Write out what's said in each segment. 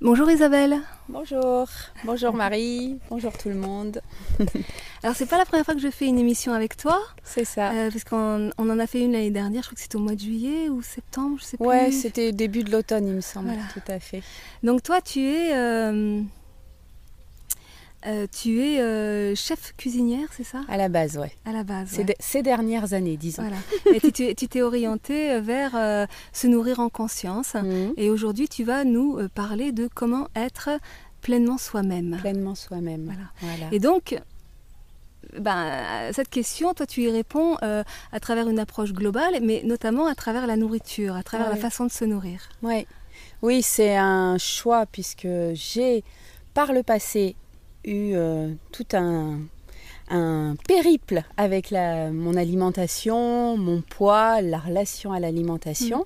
Bonjour Isabelle. Bonjour. Bonjour Marie. Bonjour tout le monde. Alors c'est pas la première fois que je fais une émission avec toi. C'est ça. Euh, parce qu'on on en a fait une l'année dernière, je crois que c'était au mois de juillet ou septembre, je sais plus. Ouais, c'était début de l'automne il me semble. Tout à fait. Donc toi tu es... euh, euh, tu es euh, chef cuisinière, c'est ça? À la base, ouais. À la base. Ces, ouais. de- ces dernières années, disons. Voilà. Et tu t'es- tu t'es orientée vers euh, se nourrir en conscience. Mhm. Et aujourd'hui, tu vas nous parler de comment être pleinement soi-même. Pleinement soi-même. Voilà. Voilà. Et donc, ben, cette question, toi, tu y réponds euh, à travers une approche globale, mais notamment à travers la nourriture, à travers Ouais. la façon de se nourrir. Ouais. Oui, c'est un choix puisque j'ai, par le passé, eu euh, tout un, un périple avec la, mon alimentation, mon poids, la relation à l'alimentation.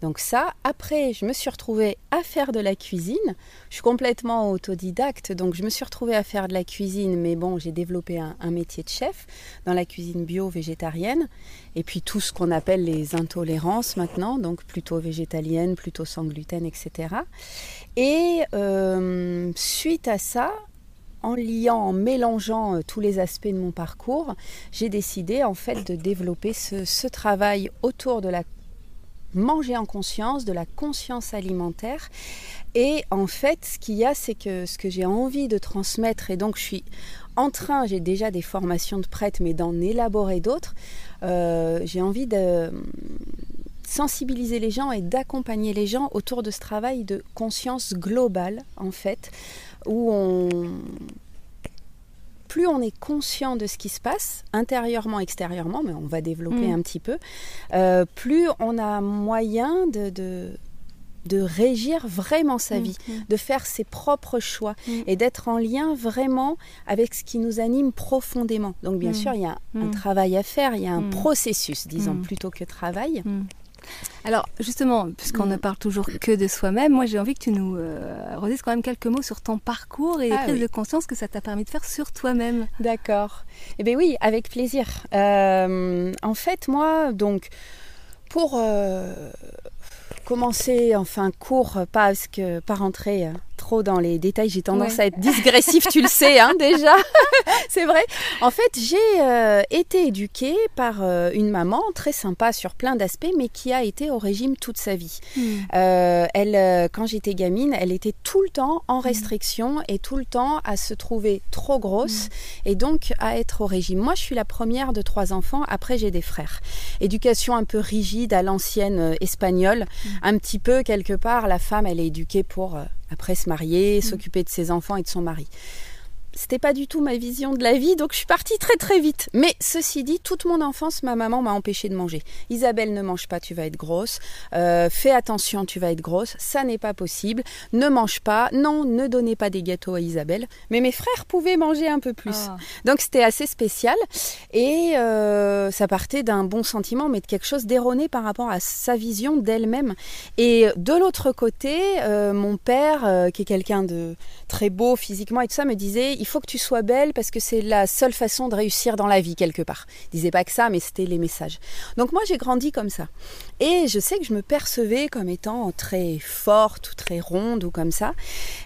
Donc ça, après, je me suis retrouvée à faire de la cuisine. Je suis complètement autodidacte, donc je me suis retrouvée à faire de la cuisine, mais bon, j'ai développé un, un métier de chef dans la cuisine bio-végétarienne. Et puis tout ce qu'on appelle les intolérances maintenant, donc plutôt végétalienne, plutôt sans gluten, etc. Et euh, suite à ça, en liant, en mélangeant euh, tous les aspects de mon parcours, j'ai décidé en fait de développer ce, travail autour de la manger en conscience, de la conscience alimentaire. Et en fait, ce qu'il y a, c'est que ce que j'ai envie de transmettre, et donc je suis en train, j'ai déjà des formations de prête, mais d'en élaborer d'autres, euh, j'ai envie de sensibiliser les gens et d'accompagner les gens autour de ce travail de conscience globale, en fait, où on plus on est conscient de ce qui se passe, intérieurement, extérieurement, mais on va développer Mm. un petit peu, euh, plus on a moyen de, de, de régir vraiment sa Mm, vie, mm. de faire ses propres choix et d'être en lien vraiment avec ce qui nous anime profondément. Donc bien sûr, il y a un, travail à faire, il y a un processus, disons, plutôt que travail. Mm. Alors, justement, puisqu'on Mm. ne parle toujours que de soi-même, moi j'ai envie que tu nous euh, redises quand même quelques mots sur ton parcours et les Ah prises oui. de conscience que ça t'a permis de faire sur toi-même. D'accord. Eh bien oui, avec plaisir. Euh, en fait, moi, donc, pour euh, commencer, enfin, court, pas, parce que, pas rentrer trop dans les détails, j'ai tendance Ouais. à être digressif, tu le sais, hein, déjà. C'est vrai. En fait, j'ai euh, été éduquée par euh, une maman très sympa sur plein d'aspects, mais qui a été au régime toute sa vie. Euh, elle, quand j'étais gamine, elle était tout le temps en restriction et tout le temps à se trouver trop grosse et donc à être au régime. Moi, je suis la première de trois enfants. Après, j'ai des frères. Éducation un peu rigide à l'ancienne espagnole. Un petit peu, quelque part, la femme, elle est éduquée pour, après, se marier, s'occuper de ses enfants et de son mari c'était pas du tout ma vision de la vie, donc je suis partie très très vite. Mais ceci dit, toute mon enfance, ma maman m'a empêché de manger. Isabelle, ne mange pas, tu vas être grosse. Euh, fais attention, tu vas être grosse. Ça n'est pas possible. Ne mange pas. Non, ne donnez pas des gâteaux à Isabelle. Mais mes frères pouvaient manger un peu plus. Ah. Donc c'était assez spécial et euh, ça partait d'un bon sentiment mais de quelque chose d'erroné par rapport à sa vision d'elle-même. Et de l'autre côté, euh, mon père, qui est quelqu'un de très beau physiquement et tout ça, me disait il faut que tu sois belle parce que c'est la seule façon de réussir dans la vie quelque part. Il disait pas que ça, mais c'était les messages. Donc moi j'ai grandi comme ça. Et je sais que je me percevais comme étant très forte ou très ronde ou comme ça.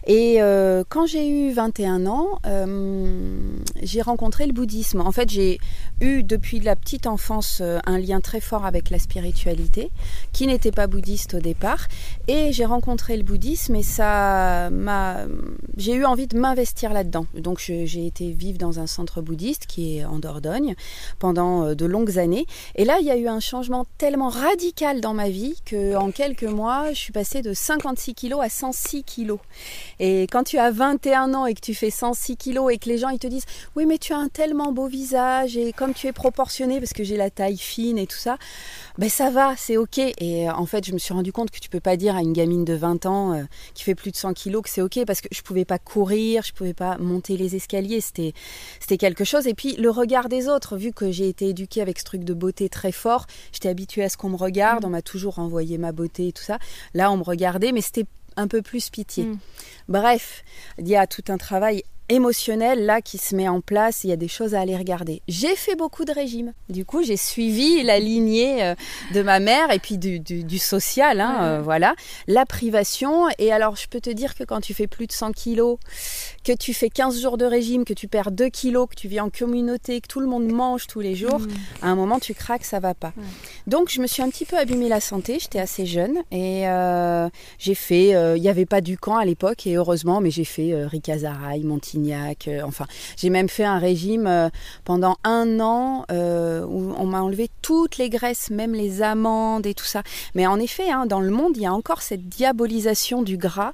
Et euh, quand j'ai eu 21 ans, euh, j'ai rencontré le bouddhisme. En fait, j'ai eu depuis la petite enfance euh, un lien très fort avec la spiritualité, qui n'était pas bouddhiste au départ. Et j'ai rencontré le bouddhisme et ça m'a. J'ai eu envie de m'investir là-dedans. Donc j'ai été vivre dans un centre bouddhiste qui est en Dordogne pendant euh, de longues années. Et là, il y a eu un changement tellement radical dans ma vie que en quelques mois, je suis passée de 56 kilos à 106 kilos. Et quand tu as 21 ans et que tu fais 106 kilos et que les gens ils te disent oui mais tu as un tellement beau visage et comme tu es proportionné parce que j'ai la taille fine et tout ça, ben ça va, c'est ok. Et euh, en fait, je me suis rendu compte que tu peux pas dire à une gamine de 20 ans euh, qui fait plus de 100 kilos que c'est ok parce que je pouvais pas courir, je pouvais pas monter les escaliers, c'était c'était quelque chose. Et puis le regard des autres, vu que j'ai été éduquée avec ce truc de beauté très fort, j'étais habituée à ce qu'on me regarde, on m'a toujours envoyé ma beauté et tout ça. Là, on me regardait, mais c'était un peu plus pitié. Mm. Bref, il y a tout un travail émotionnel là qui se met en place, il y a des choses à aller regarder. J'ai fait beaucoup de régimes. Du coup, j'ai suivi la lignée euh, de ma mère et puis du, du, social, hein, euh, voilà, la privation. Et alors, je peux te dire que quand tu fais plus de 100 kilos, que tu fais 15 jours de régime, que tu perds 2 kilos, que tu vis en communauté, que tout le monde mange tous les jours, mm. à un moment, tu craques, ça va pas. Donc, je me suis un petit peu abîmé la santé. J'étais assez jeune et euh, j'ai fait, il n'y avait pas du camp à l'époque et heureusement, mais j'ai fait Ricazaraï, Montigny euh, enfin, j'ai même fait un régime euh, pendant un an euh, où on m'a enlevé toutes les graisses, même les amandes et tout ça. Mais en effet, hein, dans le monde, il y a encore cette diabolisation du gras.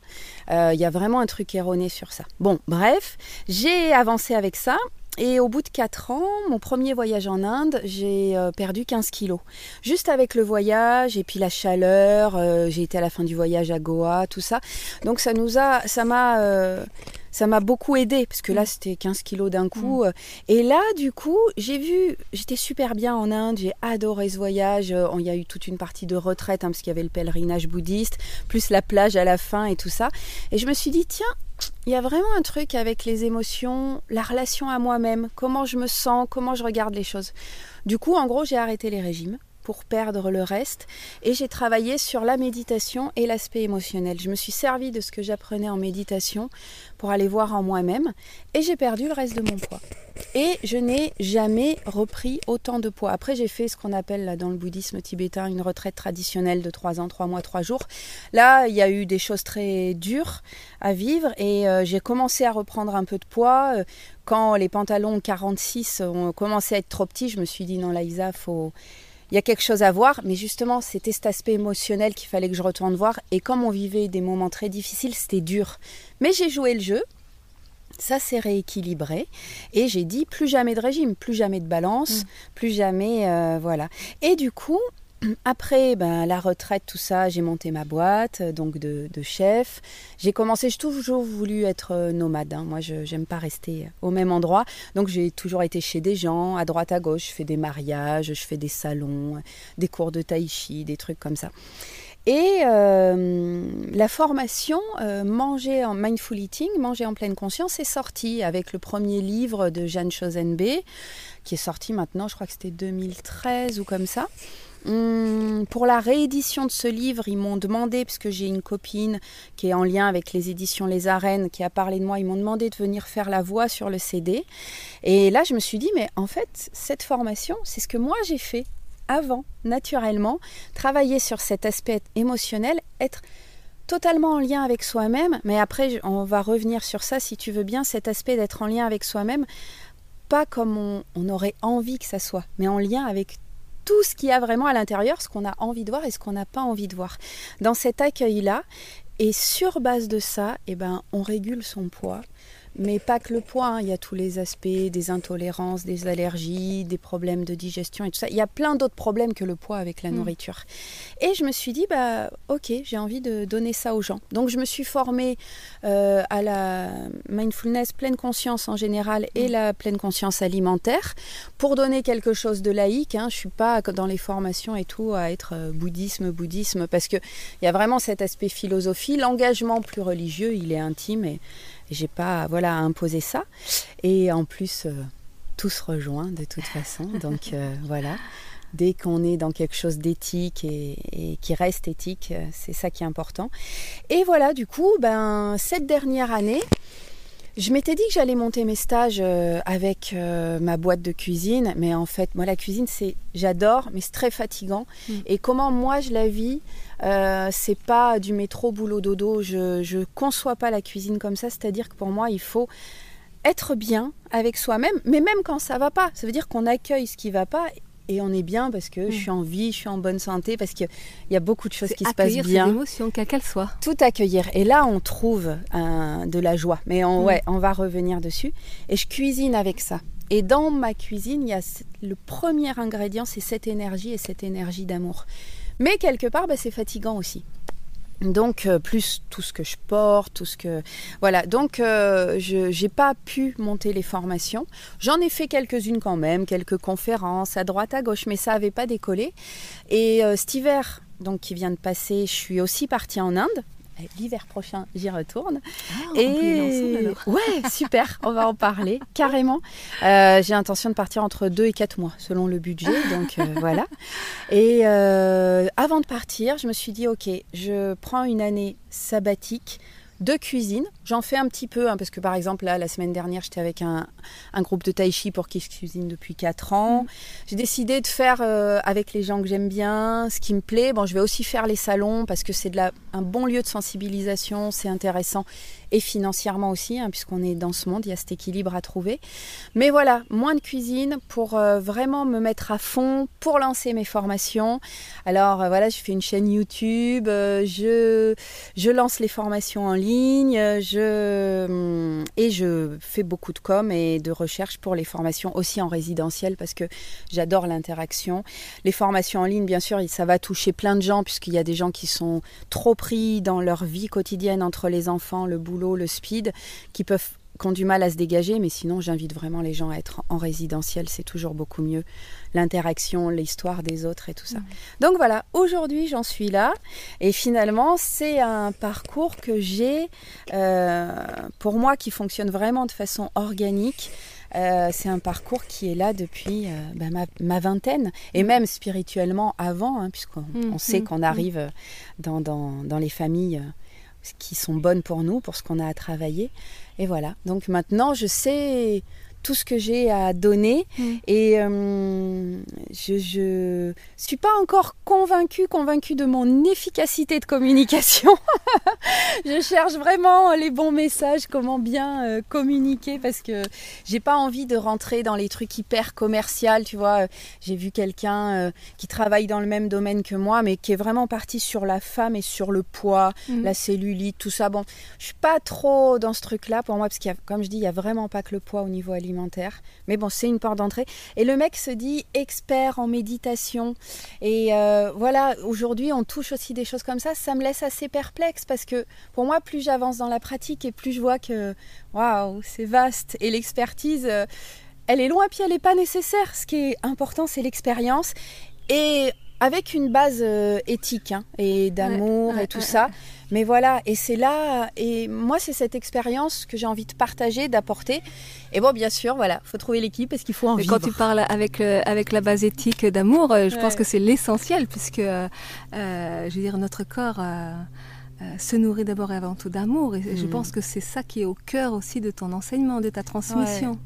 il y a vraiment un truc erroné sur ça. Bon, bref, j'ai avancé avec ça. Et au bout de 4 ans, mon premier voyage en Inde, j'ai perdu 15 kilos. Juste avec le voyage et puis la chaleur, j'ai été à la fin du voyage à Goa, tout ça. Donc ça nous a, ça m'a ça m'a beaucoup aidé parce que là mm. c'était 15 kilos d'un coup. Mm. Et là du coup j'ai vu, j'étais super bien en Inde, j'ai adoré ce voyage. Euh, il y a eu toute une partie de retraite hein, parce qu'il y avait le pèlerinage bouddhiste, plus la plage à la fin et tout ça. Et je me suis dit tiens, il y a vraiment un truc avec les émotions, la relation à moi-même, comment je me sens, comment je regarde les choses. Du coup en gros j'ai arrêté les régimes pour perdre le reste. Et j'ai travaillé sur la méditation et l'aspect émotionnel. Je me suis servi de ce que j'apprenais en méditation pour aller voir en moi-même et j'ai perdu le reste de mon poids. Et je n'ai jamais repris autant de poids. Après, j'ai fait ce qu'on appelle là, dans le bouddhisme tibétain une retraite traditionnelle de 3 ans, 3 mois, 3 jours. Là, il y a eu des choses très dures à vivre et euh, j'ai commencé à reprendre un peu de poids. Euh, quand les pantalons 46 ont commencé à être trop petits, je me suis dit non, là, Isa, faut il y a quelque chose à voir, mais justement, c'était cet aspect émotionnel qu'il fallait que je retourne voir. Et comme on vivait des moments très difficiles, c'était dur. Mais j'ai joué le jeu, ça s'est rééquilibré et j'ai dit plus jamais de régime, plus jamais de balance, mm. plus jamais euh, voilà. Et du coup, après ben, la retraite, tout ça, j'ai monté ma boîte euh, donc de, chef. J'ai commencé, j'ai toujours voulu être euh, nomade. Hein. Moi, je n'aime pas rester au même endroit. Donc, j'ai toujours été chez des gens, à droite, à gauche. Je fais des mariages, je fais des salons, des cours de tai chi, des trucs comme ça. Et euh, la formation Manger en Mindful Eating, Manger en pleine conscience, est sortie avec le premier livre de Jeanne Chosenbe, qui est sorti maintenant, je crois que c'était 2013 ou comme ça. Hum, pour la réédition de ce livre, ils m'ont demandé, puisque j'ai une copine qui est en lien avec les éditions Les Arènes, qui a parlé de moi, ils m'ont demandé de venir faire la voix sur le CD. Et là, je me suis dit, mais en fait, cette formation, c'est ce que moi j'ai fait avant, naturellement, travailler sur cet aspect émotionnel, être totalement en lien avec soi-même, mais après, on va revenir sur ça, si tu veux bien, cet aspect d'être en lien avec soi-même, pas comme on, on aurait envie que ça soit, mais en lien avec tout ce qu'il y a vraiment à l'intérieur, ce qu'on a envie de voir et ce qu'on n'a pas envie de voir. Dans cet accueil-là, et sur base de ça, eh ben, on régule son poids, mais pas que le poids, hein. il y a tous les aspects des intolérances, des allergies, des problèmes de digestion et tout ça. Il y a plein d'autres problèmes que le poids avec la mm. nourriture. Et je me suis dit, bah ok, j'ai envie de donner ça aux gens. Donc je me suis formée euh, à la mindfulness, pleine conscience en général et mm. la pleine conscience alimentaire pour donner quelque chose de laïque. Hein. Je suis pas dans les formations et tout à être euh, bouddhisme, bouddhisme, parce qu'il y a vraiment cet aspect philosophie. L'engagement plus religieux, il est intime et j'ai pas voilà imposé ça. Et en plus, euh, tout se rejoint de toute façon. Donc euh, voilà, dès qu'on est dans quelque chose d'éthique et, qui reste éthique, euh, c'est ça qui est important. Et voilà, du coup, ben cette dernière année. Je m'étais dit que j'allais monter mes stages avec ma boîte de cuisine, mais en fait, moi, la cuisine, c'est j'adore, mais c'est très fatigant. Mm. Et comment moi je la vis, euh, c'est pas du métro boulot dodo. Je, je conçois pas la cuisine comme ça. C'est-à-dire que pour moi, il faut être bien avec soi-même, mais même quand ça va pas. Ça veut dire qu'on accueille ce qui va pas et on est bien parce que je suis en vie, je suis en bonne santé, parce qu'il y a beaucoup de choses qui se passent bien. Ses émotions, quelle qu'elle soit. Tout accueillir. Et là, on trouve de la joie. Mais on, mm. ouais, on va revenir dessus. Et je cuisine avec ça. Et dans ma cuisine, il y a le premier ingrédient, c'est cette énergie et cette énergie d'amour. Mais quelque part, bah, c'est fatigant aussi. Donc euh, plus tout ce que je porte, tout ce que voilà. Donc euh, je n'ai pas pu monter les formations. J'en ai fait quelques-unes quand même, quelques conférences à droite à gauche, mais ça n'avait pas décollé. Et euh, cet hiver, donc qui vient de passer, je suis aussi partie en Inde l'hiver prochain, j'y retourne. Ah, et ouais, super, on va en parler carrément. Euh, j'ai l'intention de partir entre 2 et 4 mois selon le budget, donc euh, voilà. Et avant de partir, je me suis dit ok, je prends une année sabbatique de cuisine. J'en fais un petit peu, hein, parce que par exemple, là, la semaine dernière, j'étais avec un, groupe de tai chi pour qui je cuisine depuis 4 ans. Mm. J'ai décidé de faire euh, avec les gens que j'aime bien, ce qui me plaît. Bon, je vais aussi faire les salons, parce que c'est un bon lieu de sensibilisation, c'est intéressant et financièrement aussi, hein, puisqu'on est dans ce monde, il y a cet équilibre à trouver. Mais voilà, moins de cuisine pour euh, vraiment me mettre à fond pour lancer mes formations. Alors euh, voilà, je fais une chaîne YouTube, euh, je, je lance les formations en ligne, je, hum, et je fais beaucoup de com et de recherche pour les formations aussi en résidentiel parce que j'adore l'interaction. Les formations en ligne, bien sûr, ça va toucher plein de gens puisqu'il y a des gens qui sont trop pris dans leur vie quotidienne entre les enfants, le boulot le speed, qui peuvent qui ont du mal à se dégager, mais sinon j'invite vraiment les gens à être en résidentiel, c'est toujours beaucoup mieux. L'interaction, l'histoire des autres et tout ça. Donc voilà, aujourd'hui j'en suis là, et finalement c'est un parcours que j'ai, euh, pour moi, qui fonctionne vraiment de façon organique. Euh, c'est un parcours qui est là depuis euh, bah, ma, vingtaine, et même spirituellement avant, hein, puisqu'on mmh, sait mmh, qu'on mmh. arrive dans, dans, dans, les familles qui sont bonnes pour nous, pour ce qu'on a à travailler. Et voilà. Donc maintenant, je sais tout ce que j'ai à donner. Mm. Et euh, je ne suis pas encore convaincue, convaincue de mon efficacité de communication. je cherche vraiment les bons messages, comment bien euh, communiquer, parce que j'ai pas envie de rentrer dans les trucs hyper commercial. Tu vois, j'ai vu quelqu'un euh, qui travaille dans le même domaine que moi, mais qui est vraiment parti sur la femme et sur le poids, mm. la cellulite, tout ça. Bon, je suis pas trop dans ce truc-là pour moi, parce qu'il y a, comme je dis, il y a vraiment pas que le poids au niveau alimentaire mais bon, c'est une porte d'entrée. Et le mec se dit expert en méditation. Et euh, voilà, aujourd'hui, on touche aussi des choses comme ça. Ça me laisse assez perplexe parce que pour moi, plus j'avance dans la pratique et plus je vois que waouh, c'est vaste. Et l'expertise, euh, elle est loin, puis elle n'est pas nécessaire. Ce qui est important, c'est l'expérience. Et avec une base euh, éthique hein, et d'amour et tout ça. Mais voilà, et c'est là, et moi c'est cette expérience que j'ai envie de partager, d'apporter. Et bon, bien sûr, voilà, faut trouver l'équipe parce qu'il faut en Quand tu parles avec euh, avec la base éthique d'amour, euh, je pense que c'est l'essentiel puisque, je veux dire, notre corps. se nourrit d'abord et avant tout d'amour. Et je mm. pense que c'est ça qui est au cœur aussi de ton enseignement, de ta transmission.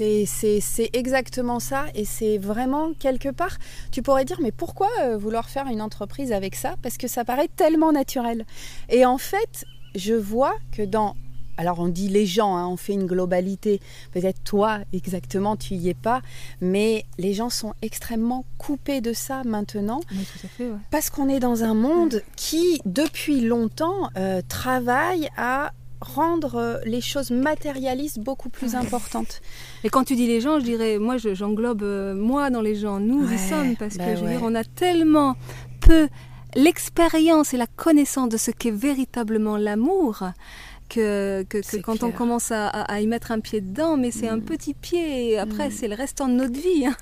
C'est exactement ça et c'est vraiment quelque part, tu pourrais dire mais pourquoi euh, vouloir faire une entreprise avec ça? Parce que ça paraît tellement naturel. Et en fait, je vois que dans... Alors on dit les gens, hein, on fait une globalité. Peut-être toi exactement, tu y es pas, mais les gens sont extrêmement coupés de ça maintenant. Parce qu'on est dans un monde qui, depuis longtemps, euh, travaille à rendre euh, les choses matérialistes beaucoup plus importantes. Et quand tu dis les gens, je dirais, moi j'englobe euh, moi dans les gens, nous y sommes, parce bah que je veux dire, on a tellement peu l'expérience et la connaissance de ce qu'est véritablement l'amour. Que, que, quand on commence à, y mettre un pied dedans, mais c'est un mm. petit pied, et après mm. c'est le restant de notre vie. Hein.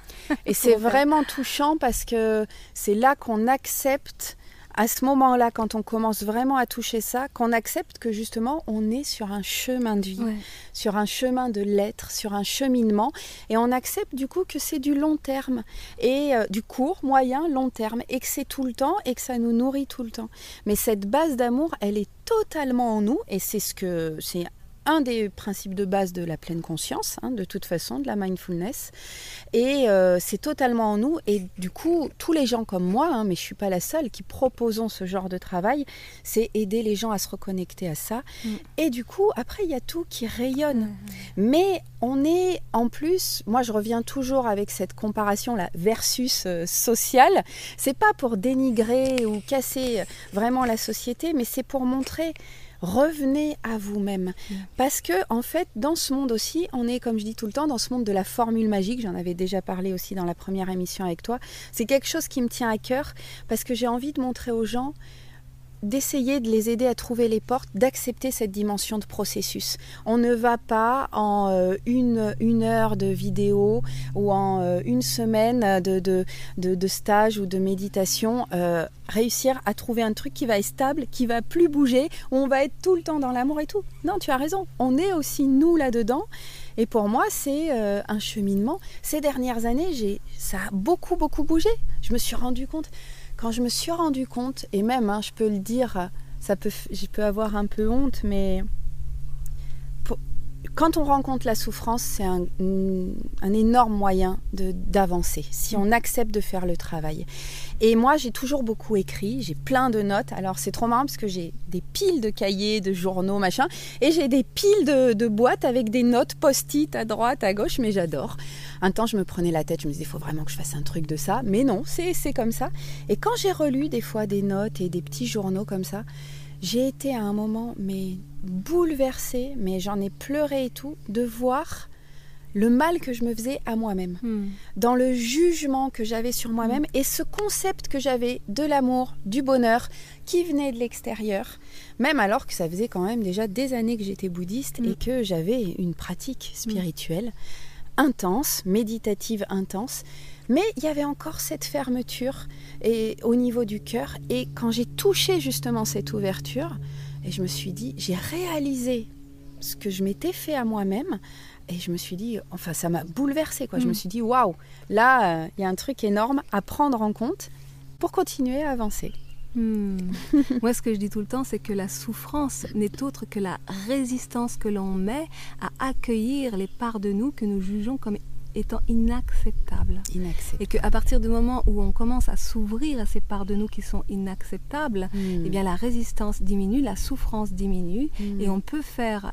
Et c'est vraiment touchant parce que c'est là qu'on accepte à ce moment-là, quand on commence vraiment à toucher ça, qu'on accepte que justement on est sur un chemin de vie, sur un chemin de l'être, sur un cheminement, et on accepte du coup que c'est du long terme, et euh, du court, moyen, long terme, et que c'est tout le temps, et que ça nous nourrit tout le temps. Mais cette base d'amour, elle est totalement en nous, et c'est ce que c'est un des principes de base de la pleine conscience, hein, de toute façon, de la mindfulness. Et euh, c'est totalement en nous. Et du coup, tous les gens comme moi, hein, mais je suis pas la seule, qui proposons ce genre de travail, c'est aider les gens à se reconnecter à ça. Mm. Et du coup, après, il y a tout qui rayonne. Mm. Mais on est en plus, moi je reviens toujours avec cette comparaison là versus euh, sociale. C'est pas pour dénigrer ou casser vraiment la société, mais c'est pour montrer revenez à vous-même. Parce que, en fait, dans ce monde aussi, on est, comme je dis tout le temps, dans ce monde de la formule magique. J'en avais déjà parlé aussi dans la première émission avec toi. C'est quelque chose qui me tient à cœur parce que j'ai envie de montrer aux gens d'essayer de les aider à trouver les portes, d'accepter cette dimension de processus. On ne va pas en euh, une, une heure de vidéo ou en euh, une semaine de, de, de, stage ou de méditation euh, réussir à trouver un truc qui va être stable, qui va plus bouger, où on va être tout le temps dans l'amour et tout. Non, tu as raison, on est aussi nous là-dedans. Et pour moi, c'est un cheminement. Ces dernières années, j'ai, ça a beaucoup, beaucoup bougé. Je me suis rendu compte quand je me suis rendu compte, et même, hein, je peux le dire, ça peut, je peux avoir un peu honte, mais quand on rencontre la souffrance, c'est un, énorme moyen d'avancer, si on accepte de faire le travail. Et moi, j'ai toujours beaucoup écrit, j'ai plein de notes. Alors, c'est trop marrant parce que j'ai des piles de cahiers, de journaux, machin, et j'ai des piles de, de boîtes avec des notes post-it à droite, à gauche, mais j'adore. Un temps, je me prenais la tête, je me disais, il faut vraiment que je fasse un truc de ça. Mais non, c'est comme ça. Et quand j'ai relu des fois des notes et des petits journaux comme ça, j'ai été à un moment, mais bouleversée, mais j'en ai pleuré et tout, de voir le mal que je me faisais à moi-même, hmm. dans le jugement que j'avais sur moi-même hmm. et ce concept que j'avais de l'amour, du bonheur qui venait de l'extérieur, même alors que ça faisait quand même déjà des années que j'étais bouddhiste et hmm. que j'avais une pratique spirituelle intense, méditative intense. Mais il y avait encore cette fermeture et, au niveau du cœur. Et quand j'ai touché justement cette ouverture, et je me suis dit, j'ai réalisé ce que je m'étais fait à moi-même. Et je me suis dit, enfin, ça m'a bouleversée. Quoi. Je me mm. suis dit, waouh, là, euh, il y a un truc énorme à prendre en compte pour continuer à avancer. Hmm. Moi, ce que je dis tout le temps, c'est que la souffrance n'est autre que la résistance que l'on met à accueillir les parts de nous que nous jugeons comme étant inacceptables. Et qu'à partir du moment où on commence à s'ouvrir à ces parts de nous qui sont inacceptables, hmm. eh bien la résistance diminue, la souffrance diminue, hmm. et on peut faire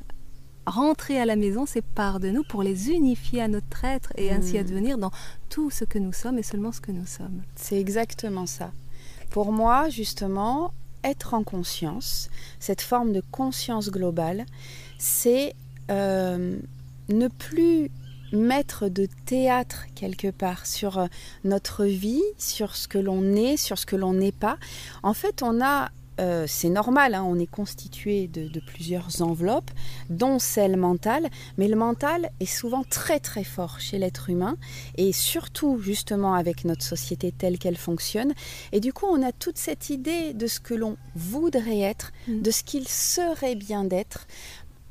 rentrer à la maison ces parts de nous pour les unifier à notre être et ainsi advenir dans tout ce que nous sommes et seulement ce que nous sommes. C'est exactement ça. Pour moi, justement, être en conscience, cette forme de conscience globale, c'est euh, ne plus mettre de théâtre quelque part sur euh, notre vie, sur ce que l'on est, sur ce que l'on n'est pas. En fait, on a euh, c'est normal, hein, on est constitué de, plusieurs enveloppes, dont celle mentale, mais le mental est souvent très très fort chez l'être humain, et surtout justement avec notre société telle qu'elle fonctionne. Et du coup, on a toute cette idée de ce que l'on voudrait être, mm. de ce qu'il serait bien d'être.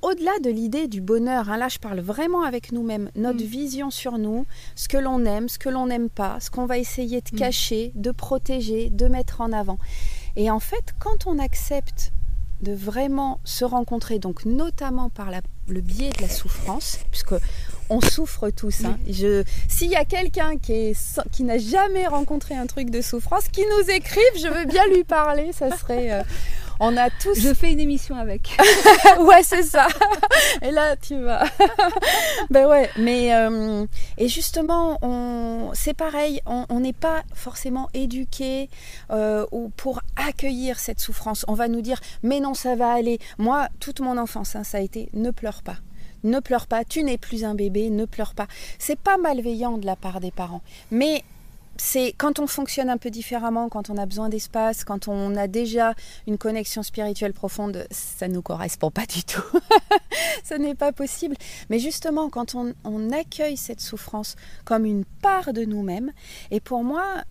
Au-delà de l'idée du bonheur, hein, là je parle vraiment avec nous-mêmes, notre mm. vision sur nous, ce que l'on aime, ce que l'on n'aime pas, ce qu'on va essayer de mm. cacher, de protéger, de mettre en avant. Et en fait, quand on accepte de vraiment se rencontrer, donc notamment par le biais de la souffrance, puisque on souffre tous. Hein. s'il y a quelqu'un qui, qui n'a jamais rencontré un truc de souffrance, qui nous écrive, je veux bien lui parler. Ça serait, euh, on a tous. Je fais une émission avec. ouais, c'est ça. Et là, tu vas. ben ouais, mais euh, et justement, on, c'est pareil. On n'est pas forcément éduqué euh, pour accueillir cette souffrance. On va nous dire, mais non, ça va aller. Moi, toute mon enfance, hein, ça a été, ne pleure pas ne pleure pas, tu n'es plus un bébé, ne pleure pas. C'est pas malveillant de la part des parents, mais c'est quand on fonctionne un peu différemment, quand on a besoin d'espace, quand on a déjà une connexion spirituelle profonde, ça ne nous correspond pas du tout. Ce n'est pas possible. Mais justement, quand on, accueille cette souffrance comme une part de nous-mêmes, et pour moi,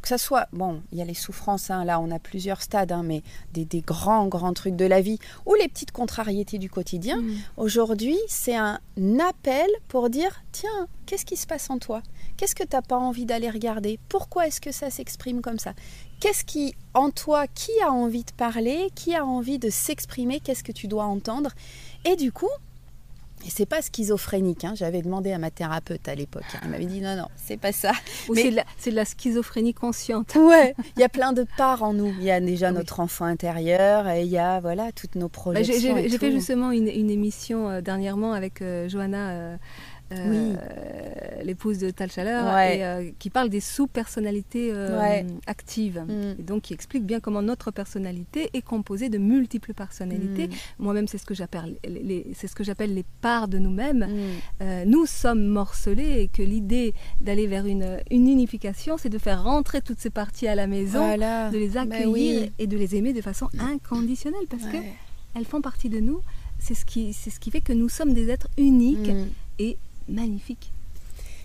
que ça soit, bon, il y a les souffrances, hein, là on a plusieurs stades, hein, mais des, grands, grands trucs de la vie, ou les petites contrariétés du quotidien, mm. aujourd'hui c'est un appel pour dire, tiens, qu'est-ce qui se passe en toi? Qu'est-ce que tu n'as pas envie d'aller regarder? Pourquoi est-ce que ça s'exprime comme ça? Qu'est-ce qui, en toi, qui a envie de parler Qui a envie de s'exprimer? Qu'est-ce que tu dois entendre? Et du coup, et c'est pas schizophrénique. Hein. J'avais demandé à ma thérapeute à l'époque. Hein. Elle m'avait dit non, non, c'est pas ça. Mais c'est de, la schizophrénie consciente. Ouais, il y a plein de parts en nous. Il y a déjà notre enfant intérieur et il y a voilà toutes nos bah, projets. J'ai fait justement une, émission euh, dernièrement avec euh, Johanna. euh, l'épouse de Tal Chaleur, et, euh, qui parle des sous-personnalités euh, actives. Mm. Et donc, qui explique bien comment notre personnalité est composée de multiples personnalités. Mm. Moi-même, c'est ce que j'appelle les, c'est ce que j'appelle les parts de nous-mêmes. Mm. nous sommes morcelés et que l'idée d'aller vers une, une unification, c'est de faire rentrer toutes ces parties à la maison, de les ben accueillir et de les aimer de façon inconditionnelle parce que elles font partie de nous. C'est ce qui, c'est ce qui fait que nous sommes des êtres uniques et magnifique.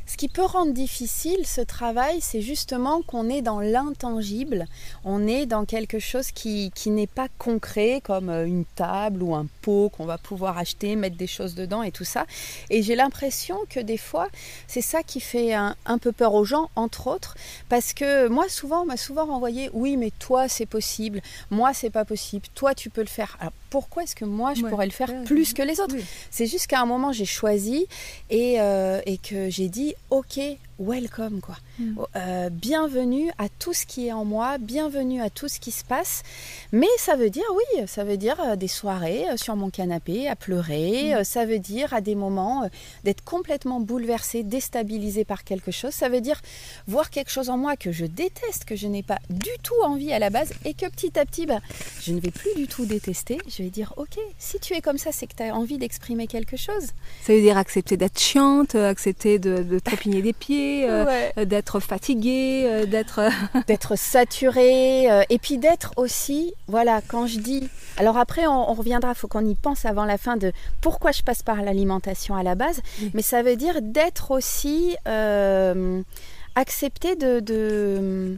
Ce qui peut rendre difficile ce travail, c'est justement qu'on est dans l'intangible, on est dans quelque chose qui, n'est pas concret, comme euh, une table ou un pot qu'on va pouvoir acheter, mettre des choses dedans et tout ça. Et j'ai l'impression que des fois, c'est ça qui fait un, peu peur aux gens, entre autres, parce que moi, souvent, on m'a souvent renvoyé, oui, mais toi, c'est possible, moi, c'est pas possible, toi, tu peux le faire. Alors, pourquoi est-ce que moi, je pourrais le faire plus que les autres C'est juste qu'à un moment, j'ai choisi et, euh, et que j'ai dit, ok, welcome quoi. Mm. Oh, euh, bienvenue à tout ce qui est en moi, bienvenue à tout ce qui se passe. Mais ça veut dire oui, ça veut dire euh, des soirées euh, sur mon canapé à pleurer, mm. ça veut dire à des moments d'être complètement bouleversé, déstabilisé par quelque chose, ça veut dire voir quelque chose en moi que je déteste, que je n'ai pas du tout envie à la base et que petit à petit bah, je ne vais plus du tout détester, je vais dire ok, si tu es comme ça, c'est que tu as envie d'exprimer quelque chose. Ça veut dire accepter d'être chiante, accepter de, de trépigner des pieds, d'être fatigué, euh, d'être d'être saturé euh, et puis d'être aussi voilà quand je dis alors après on, reviendra faut qu'on y pense avant la fin de pourquoi je passe par l'alimentation à la base mais ça veut dire d'être aussi euh, accepté de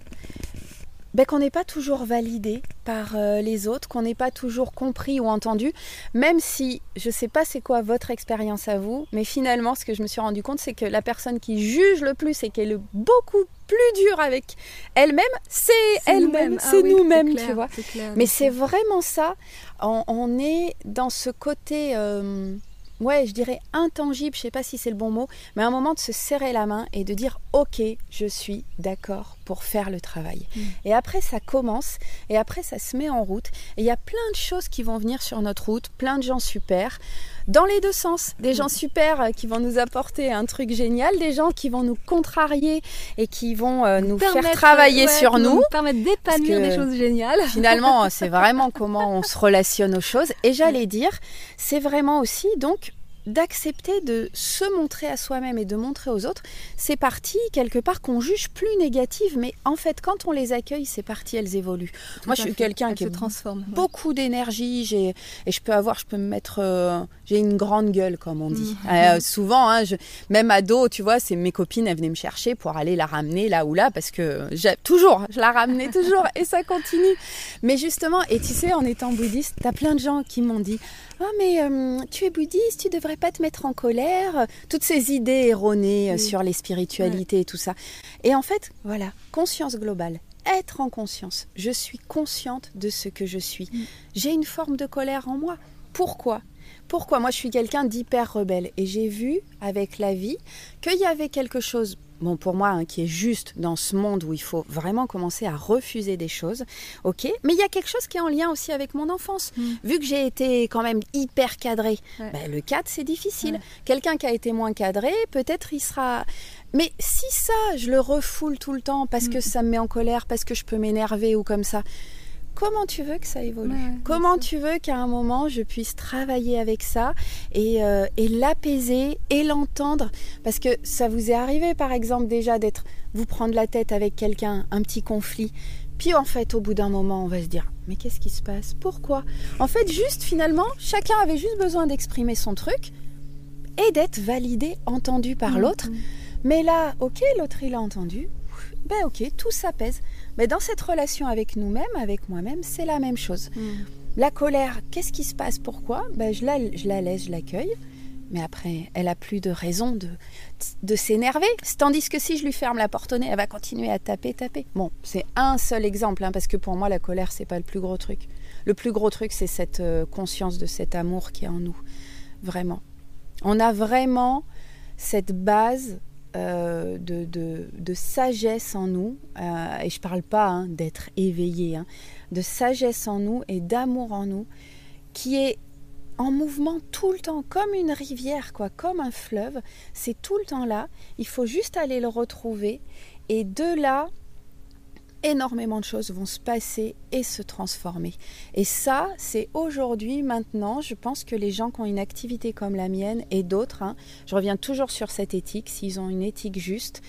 ben, qu'on n'est pas toujours validé par euh, les autres, qu'on n'est pas toujours compris ou entendu, même si je ne sais pas c'est quoi votre expérience à vous, mais finalement ce que je me suis rendu compte c'est que la personne qui juge le plus et qui est le beaucoup plus dure avec elle-même, c'est elle-même, c'est ah nous-mêmes, tu vois. mais c'est vraiment ça, on, est dans ce côté... Euh, ouais, je dirais intangible, je sais pas si c'est le bon mot, mais un moment de se serrer la main et de dire ok, je suis d'accord pour faire le travail. Mm. Et après, ça commence, et après, ça se met en route, et il y a plein de choses qui vont venir sur notre route, plein de gens super, dans les deux sens, des gens mm. super euh, qui vont nous apporter un truc génial, des gens qui vont nous contrarier et qui vont euh, nous faire travailler sur nous, nous permettre d'épanouir des choses géniales. Finalement, c'est vraiment comment on se relationne aux choses. Et j'allais dire, c'est vraiment aussi donc d'accepter de se montrer à soi-même et de montrer aux autres. Ces parties quelque part qu'on juge plus négatives mais en fait quand on les accueille ces parties elles évoluent. Moi je suis quelqu'un qui se transforme beaucoup d'énergie j'ai et je peux avoir je peux me mettre euh, j'ai une grande gueule comme on dit mm. euh, souvent hein, je, même ado tu vois c'est mes copines elles venaient me chercher pour aller la ramener là ou là parce que toujours je la ramenais toujours et ça continue mais justement et tu sais en étant bouddhiste t'as plein de gens qui m'ont dit ah mais euh, tu es bouddhiste tu devrais pas te mettre en colère, toutes ces idées erronées euh, sur les spiritualités et tout ça. Et en fait, voilà, conscience globale, être en conscience. Je suis consciente de ce que je suis. Mm. J'ai une forme de colère en moi. Pourquoi? Pourquoi Moi, je suis quelqu'un d'hyper rebelle et j'ai vu avec la vie qu'il y avait quelque chose bon pour moi hein, qui est juste dans ce monde où il faut vraiment commencer à refuser des choses, ok. Mais il y a quelque chose qui est en lien aussi avec mon enfance. Mm. Vu que j'ai été quand même hyper cadré, ben, le cadre c'est difficile. Quelqu'un qui a été moins cadré, peut-être il sera. Mais si ça, je le refoule tout le temps parce que mm. ça me met en colère, parce que je peux m'énerver ou comme ça, comment tu veux que ça évolue Comment tu veux qu'à un moment je puisse travailler avec ça et, euh, et l'apaiser et l'entendre Parce que ça vous est arrivé par exemple déjà d'être vous prendre la tête avec quelqu'un, un petit conflit. Puis en fait, au bout d'un moment, on va se dire mais qu'est-ce qui se passe? Pourquoi? En fait, juste finalement, chacun avait juste besoin d'exprimer son truc et d'être validé, entendu par mm, l'autre. Mm. Mais là, ok, l'autre il a entendu. Ben ok, tout s'apaise. Mais dans cette relation avec nous-mêmes, avec moi-même, c'est la même chose. Hmm. La colère, qu'est-ce qui se passe? Pourquoi? Ben, je, la, je la laisse, je l'accueille. Mais après, elle a plus de raison de, de s'énerver. Tandis que si je lui ferme la porte au nez, elle va continuer à taper, taper. Bon, c'est un seul exemple, hein, parce que pour moi, la colère, c'est pas le plus gros truc. Le plus gros truc, c'est cette euh, conscience de cet amour qui est en nous. Vraiment. On a vraiment cette base euh, de, sagesse en nous, euh, et je ne parle pas hein, d'être éveillé, hein, de sagesse en nous et d'amour en nous, qui est en mouvement tout le temps, comme une rivière, quoi, comme un fleuve. C'est tout le temps là. Il faut juste aller le retrouver. Et de là, énormément de choses vont se passer et se transformer. Et ça, c'est aujourd'hui, maintenant, je pense que les gens qui ont une activité comme la mienne et d'autres, hein, je reviens toujours sur cette éthique, s'ils ont une éthique juste,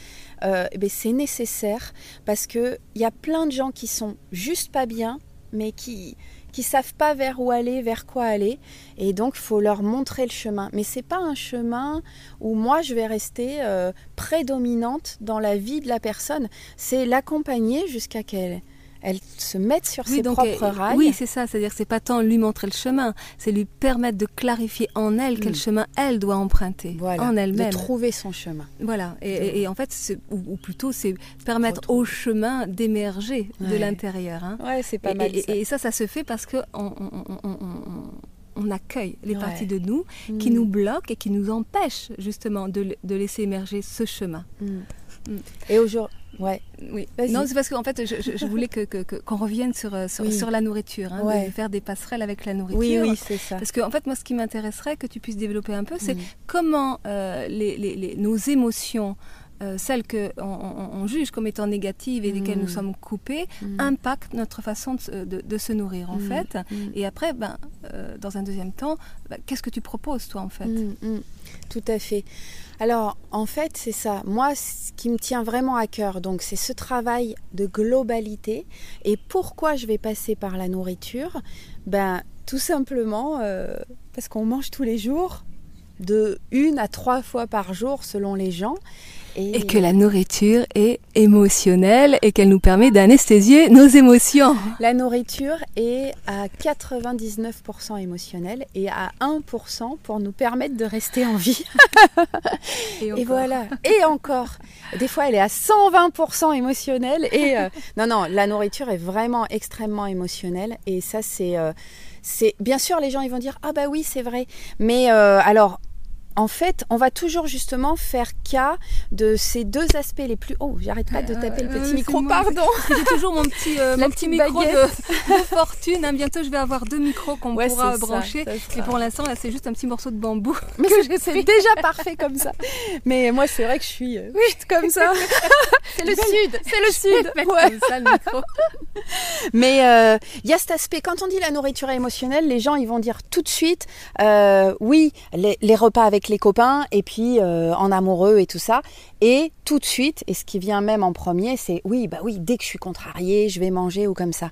euh, eh ben, c'est nécessaire parce qu'il y a plein de gens qui sont juste pas bien, mais qui, qui savent pas vers où aller, vers quoi aller, et donc faut leur montrer le chemin. Mais c'est pas un chemin où moi je vais rester euh, prédominante dans la vie de la personne. C'est l'accompagner jusqu'à qu'elle elle se mette sur ses propres rails. Oui, c'est ça. C'est-à-dire que c'est pas tant lui montrer le chemin, c'est lui permettre de clarifier en elle quel mm. chemin elle doit emprunter en elle-même. De trouver son chemin. Voilà. Et, en fait, ou, plutôt, c'est permettre au chemin d'émerger de l'intérieur. Hein. Ouais, c'est pas mal. Et ça. ça, se fait parce que on, accueille les parties de nous qui mm. nous bloquent et qui nous empêchent justement de, laisser émerger ce chemin. Mm. Et aujourd'hui, Ouais. Oui. Non, c'est parce qu'en fait, je, voulais que, qu'on revienne sur, euh, sur, la nourriture, hein, de faire des passerelles avec la nourriture. Oui, oui, c'est ça. Parce qu'en en fait, moi, ce qui m'intéresserait que tu puisses développer un peu, c'est mm. comment euh, les, les, nos émotions, euh, celles qu'on on, juge comme étant négatives et desquelles nous mm. sommes coupés, mm. impactent notre façon de, de, se nourrir, en fait. Et après, ben, dans un deuxième temps, ben, qu'est-ce que tu proposes, toi, en fait? Tout à fait. Alors, en fait, c'est ça. Moi, ce qui me tient vraiment à cœur, donc, c'est ce travail de globalité. Et pourquoi je vais passer par la nourriture? Ben, tout simplement euh, parce qu'on mange tous les jours, de une à trois fois par jour selon les gens. Et, que la nourriture est émotionnelle et qu'elle nous permet d'anesthésier nos émotions. La nourriture est à 99% émotionnelle et à 1% pour nous permettre de rester en vie. et, voilà. Et encore. Des fois, elle est à 120% émotionnelle. Et euh, non, non, la nourriture est vraiment extrêmement émotionnelle. Et ça, c'est... Euh, bien sûr les gens ils vont dire ah bah oui c'est vrai mais euh, alors en fait, on va toujours justement faire cas de ces deux aspects les plus. Oh, j'arrête pas de euh, taper le petit micro, pardon. J'ai toujours mon petit, euh, mon petit micro de, fortune. Hein. Bientôt, je vais avoir deux micros qu'on pourra brancher. et pour l'instant, là, c'est juste un petit morceau de bambou. Mais c'est déjà parfait comme ça. Mais moi, c'est vrai que je suis euh, comme ça. c'est le sud, c'est le sud. Ouais. Ça, le micro. Mais il y a cet aspect. Quand on dit la nourriture émotionnelle, les gens ils vont dire tout de suite, oui, les, les repas avec les copains et puis euh, en amoureux et tout ça. Et tout de suite, et ce qui vient même en premier, c'est oui, bah oui, dès que je suis contrariée, je vais manger ou comme ça.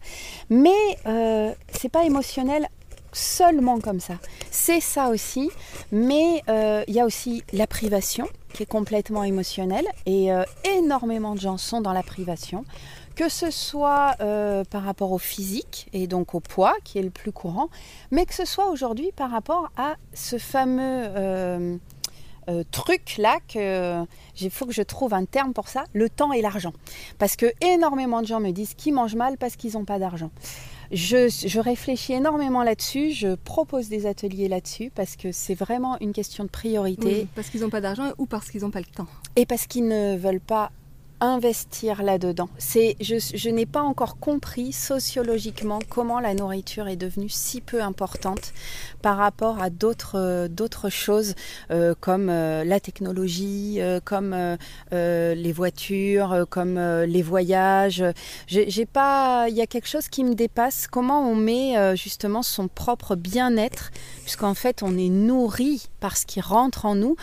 Mais euh, c'est pas émotionnel seulement comme ça. C'est ça aussi, mais euh, il y a aussi la privation qui est complètement émotionnelle et énormément de gens sont dans la privation que ce soit euh, par rapport au physique et donc au poids qui est le plus courant, mais que ce soit aujourd'hui par rapport à ce fameux euh, euh, truc là que il faut que je trouve un terme pour ça, le temps et l'argent. Parce que énormément de gens me disent qu'ils mangent mal parce qu'ils n'ont pas d'argent. Je, réfléchis énormément là-dessus, je propose des ateliers là-dessus parce que c'est vraiment une question de priorité. parce qu'ils n'ont pas d'argent ou parce qu'ils n'ont pas le temps. Et parce qu'ils ne veulent pas investir là-dedans. C'est, je, n'ai pas encore compris sociologiquement comment la nourriture est devenue si peu importante par rapport à d'autres, euh, d'autres choses euh, comme euh, la technologie, comme les voitures, comme les voyages. J'ai, pas, il y a quelque chose qui me dépasse. Comment on met justement son propre bien-être, puisqu'en fait on est nourri par ce qui rentre en nous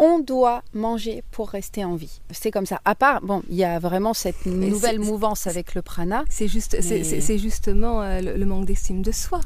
on doit manger pour rester en vie. C'est comme ça. À part, bon, il y a vraiment cette nouvelle mouvance avec le prana. C'est juste, c'est justement euh, le, manque d'estime de soi.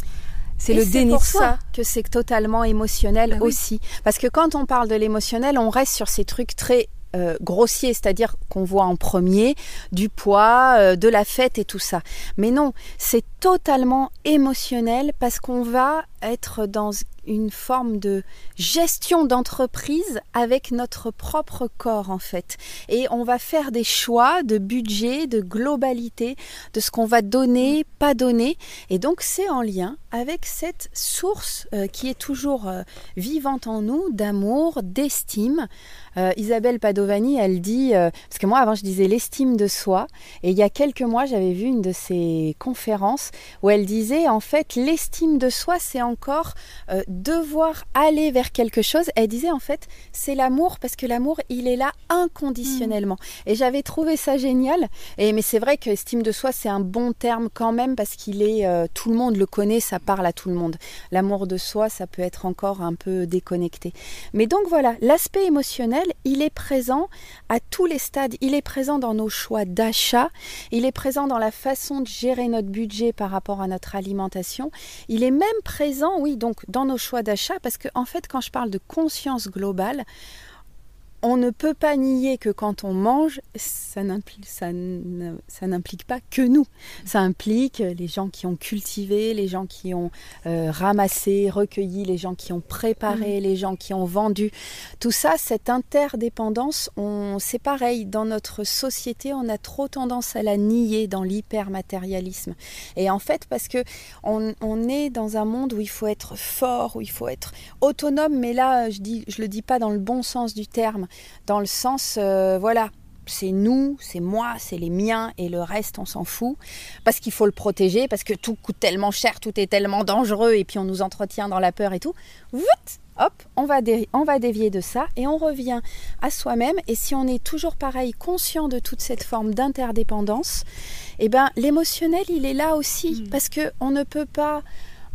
C'est le déni de soi. ça que c'est totalement émotionnel bah aussi. Parce que quand on parle de l'émotionnel, on reste sur ces trucs très euh, grossiers, c'est-à-dire qu'on voit en premier du poids, euh, de la fête et tout ça. Mais non, c'est totalement émotionnel parce qu'on va être dans une forme de gestion d'entreprise avec notre propre corps en fait. Et on va faire des choix de budget, de globalité, de ce qu'on va donner, pas donner. Et donc c'est en lien avec cette source euh, qui est toujours euh, vivante en nous d'amour, d'estime. Euh, Isabelle Padovani, elle dit, parce que moi avant je disais l'estime de soi, et il y a quelques mois j'avais vu une de ses conférences où elle disait en fait l'estime de soi c'est en encore euh, devoir aller vers quelque chose. Elle disait en fait, c'est l'amour parce que l'amour, il est là inconditionnellement. Mm. Et j'avais trouvé ça génial. Et mais c'est vrai que estime de soi, c'est un bon terme quand même parce qu'il est, euh, tout le monde le connaît, ça parle à tout le monde. L'amour de soi, ça peut être encore un peu déconnecté. Mais donc voilà, l'aspect émotionnel, il est présent à tous les stades. Il est présent dans nos choix d'achat. Il est présent dans la façon de gérer notre budget par rapport à notre alimentation. Il est même présent, oui, donc dans nos choix d'achat, parce que en fait, quand je parle de conscience globale, on ne peut pas nier que quand on mange, ça n'implique pas que nous. Ça implique les gens qui ont cultivé, les gens qui ont euh, ramassé, recueilli, les gens qui ont préparé, mm. les gens qui ont vendu. Tout ça, cette interdépendance, c'est pareil. Dans notre société, on a trop tendance à la nier dans l'hypermatérialisme. Et en fait, parce que on, est dans un monde où il faut être fort, où il faut être autonome, mais là, je dis, je le dis pas dans le bon sens du terme dans le sens, euh, voilà, c'est nous, c'est moi, c'est les miens et le reste on s'en fout parce qu'il faut le protéger, parce que tout coûte tellement cher, tout est tellement dangereux et puis on nous entretient dans la peur et tout. hop, on va, on va dévier de ça et on revient à soi-même et si on est toujours pareil conscient de toute cette forme d'interdépendance, eh ben l'émotionnel il est là aussi mm. parce que on ne peut pas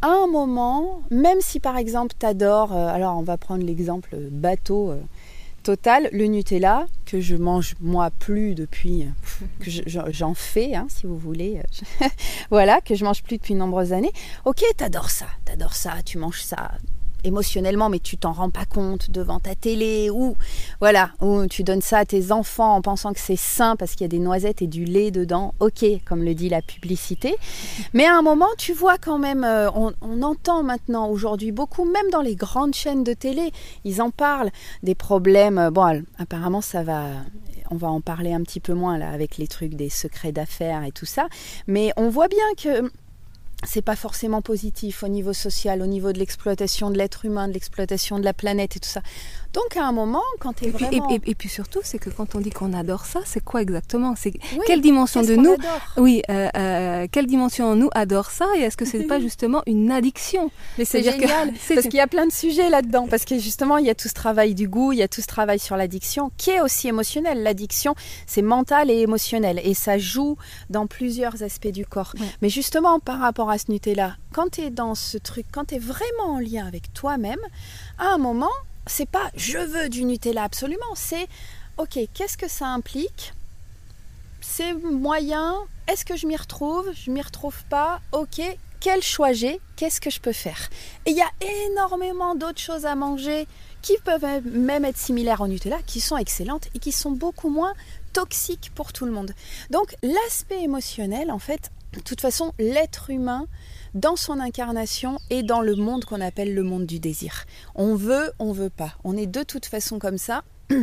à un moment, même si par exemple tu adores, euh, alors on va prendre l'exemple bateau. Euh, total, le Nutella, que je mange moi plus depuis, que j'en fais, hein, si vous voulez, voilà, que je mange plus depuis de nombreuses années. Ok, t'adores ça, t'adores ça, tu manges ça émotionnellement, mais tu t'en rends pas compte devant ta télé, ou voilà, ou tu donnes ça à tes enfants en pensant que c'est sain parce qu'il y a des noisettes et du lait dedans, ok, comme le dit la publicité. Mais à un moment, tu vois quand même, euh, on, entend maintenant aujourd'hui beaucoup, même dans les grandes chaînes de télé, ils en parlent des problèmes. Bon, apparemment, ça va on va en parler un petit peu moins là avec les trucs des secrets d'affaires et tout ça, mais on voit bien que c'est pas forcément positif au niveau social, au niveau de l'exploitation de l'être humain, de l'exploitation de la planète et tout ça. Donc à un moment, quand tu es vraiment... Et, puis surtout, c'est que quand on dit qu'on adore ça, c'est quoi exactement? C'est quelle dimension de nous Oui, euh, euh, quelle dimension en nous adore ça Et est-ce que c'est pas justement une addiction? Mais c'est génial, parce qu'il y a plein de sujets là-dedans, parce que justement, il y a tout ce travail du goût, il y a tout ce travail sur l'addiction, qui est aussi émotionnel. L'addiction, c'est mental et émotionnel, et ça joue dans plusieurs aspects du corps. Mais justement, par rapport à ce Nutella, quand tu es dans ce truc, quand tu es vraiment en lien avec toi-même, à un moment, c'est pas je veux du Nutella absolument, c'est ok, qu'est-ce que ça implique? C'est moyen, est-ce que je m'y retrouve? Je m'y retrouve pas, ok, quel choix j'ai? Qu'est-ce que je peux faire? Et il y a énormément d'autres choses à manger qui peuvent même être similaires au Nutella, qui sont excellentes et qui sont beaucoup moins toxiques pour tout le monde. Donc l'aspect émotionnel, en fait, de toute façon, l'être humain dans son incarnation et dans le monde qu'on appelle le monde du désir. On veut, on veut pas. On est de toute façon comme ça.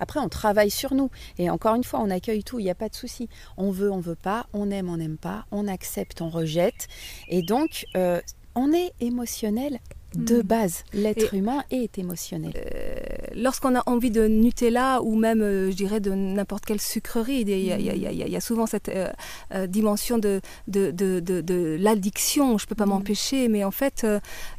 Après, on travaille sur nous. Et encore une fois, on accueille tout, il n'y a pas de souci. On veut, on veut pas, on aime, on n'aime pas, on accepte, on rejette. Et donc, euh, on est émotionnel de hmm. base, l'être humain est émotionnel. Euh, lorsqu'on a envie de Nutella ou même, euh, je dirais, de n'importe quelle sucrerie, il y, a, souvent cette euh, dimension de, de, de, de l'addiction. Je ne peux pas hmm. m'empêcher, mais en fait,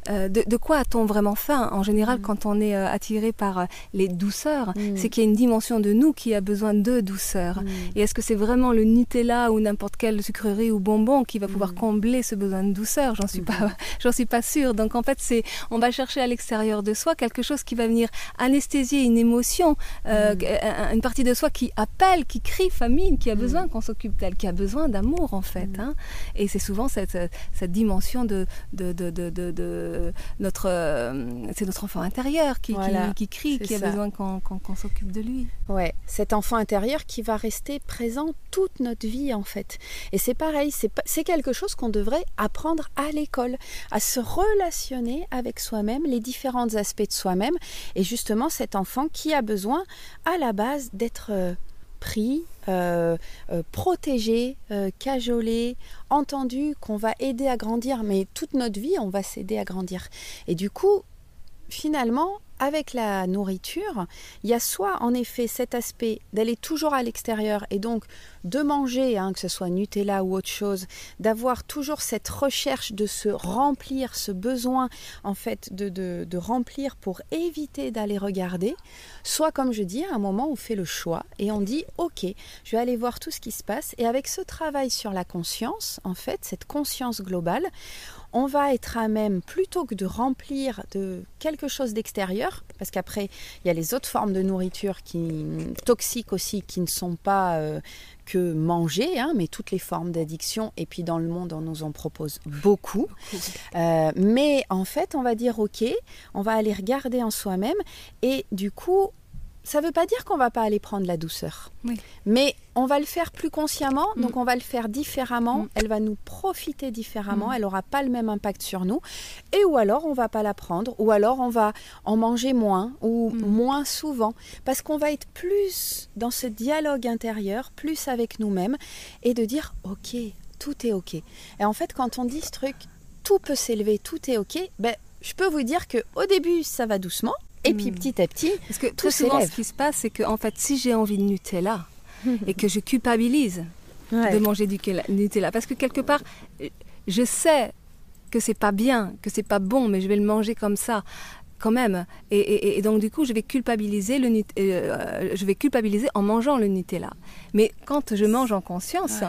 de, quoi a-t-on vraiment faim? En général, hmm. quand on est attiré par les douceurs, c'est qu'il y a une dimension de nous qui a besoin de douceur. Et est-ce que c'est vraiment le Nutella ou n'importe quelle sucrerie ou bonbon qui va pouvoir combler ce besoin de douceur? J'en suis pas, j'en suis pas sûre. Donc en fait, c'est on va chercher à l'extérieur de soi quelque chose qui va venir anesthésier une émotion, euh, mm. une partie de soi qui appelle, qui crie famine, qui a mm. besoin qu'on s'occupe d'elle, qui a besoin d'amour en fait. Mm. Hein. Et c'est souvent cette, cette dimension de, de, de, de, notre, euh, c'est notre enfant intérieur qui, qui, crie, qui a besoin qu'on s'occupe de lui. Ouais, cet enfant intérieur qui va rester présent toute notre vie en fait. Et c'est pareil, c'est quelque chose qu'on devrait apprendre à l'école, à se relationner avec soi-même, les différents aspects de soi-même, et justement cet enfant qui a besoin à la base d'être euh, pris, euh, euh, protégé, cajolé, entendu, qu'on va aider à grandir, mais toute notre vie, on va s'aider à grandir. Et du coup, finalement, avec la nourriture, il y a soit en effet cet aspect d'aller toujours à l'extérieur et donc de manger, hein, que ce soit Nutella ou autre chose, d'avoir toujours cette recherche de se remplir, ce besoin en fait de, de remplir pour éviter d'aller regarder, soit comme je dis, à un moment on fait le choix et on dit ok, je vais aller voir tout ce qui se passe. Et avec ce travail sur la conscience, en fait, cette conscience globale, on va être à même, plutôt que de remplir de quelque chose d'extérieur, parce qu'après, il y a les autres formes de nourriture qui, toxiques aussi, qui ne sont pas euh, que manger, hein, mais toutes les formes d'addiction, et puis dans le monde, on nous en propose beaucoup. Euh, mais en fait, on va dire, OK, on va aller regarder en soi-même, et du coup, ça ne veut pas dire qu'on va pas aller prendre la douceur. Mais on va le faire plus consciemment, mm. donc on va le faire différemment. Mm. Elle va nous profiter différemment. Mm. Elle n'aura pas le même impact sur nous. Et ou alors on va pas la prendre, ou alors on va en manger moins ou moins souvent, parce qu'on va être plus dans ce dialogue intérieur, plus avec nous-mêmes, et de dire ok, tout est ok. Et en fait, quand on dit ce truc, tout peut s'élever, tout est ok. Ben, je peux vous dire que au début ça va doucement et puis hmm. petit à petit, parce que tout souvent, ce qui se passe, c'est que en fait, si j'ai envie de Nutella et que je culpabilise de manger du Nutella, parce que quelque part, je sais que c'est pas bien, que c'est pas bon, mais je vais le manger comme ça quand même. Et, donc du coup, je vais culpabiliser le euh, je vais culpabiliser en mangeant le Nutella. Mais quand je mange en conscience,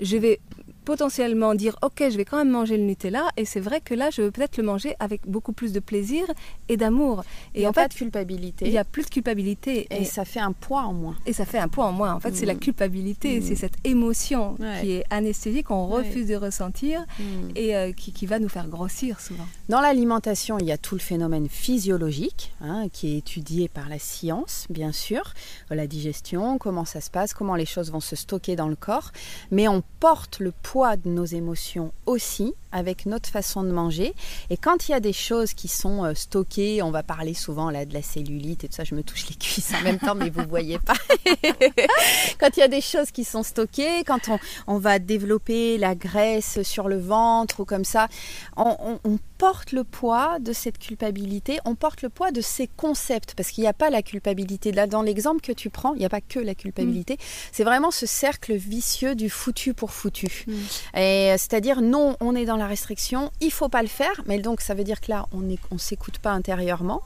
je vais potentiellement dire ok je vais quand même manger le Nutella et c'est vrai que là je veux peut-être le manger avec beaucoup plus de plaisir et d'amour. Et il n'y a pas de culpabilité. il y a plus de culpabilité et, ça fait un poids en moins. et ça fait un poids en moins. En fait c'est la mm. culpabilité mm. c'est cette émotion qui est anesthésique qu'on refuse de ressentir mm. et euh, qui, qui, va nous faire grossir souvent. Dans l'alimentation il y a tout le phénomène physiologique hein, qui est étudié par la science bien sûr la digestion comment ça se passe comment les choses vont se stocker dans le corps. Mais on porte le poids de nos émotions aussi avec notre façon de manger. Et quand il y a des choses qui sont euh, stockées, on va parler souvent là de la cellulite et tout ça, je me touche les cuisses en même temps, mais vous voyez pas. quand il y a des choses qui sont stockées, quand on, on, va développer la graisse sur le ventre ou comme ça, on, on porte le poids de cette culpabilité, on porte le poids de ces concepts, parce qu'il n'y a pas la culpabilité. Là, dans l'exemple que tu prends, il n'y a pas que la culpabilité, mm. c'est vraiment ce cercle vicieux du foutu pour foutu. Mm. Et c'est-à-dire, non, on est dans la restriction, il faut pas le faire, mais donc ça veut dire que là, on ne on s'écoute pas intérieurement.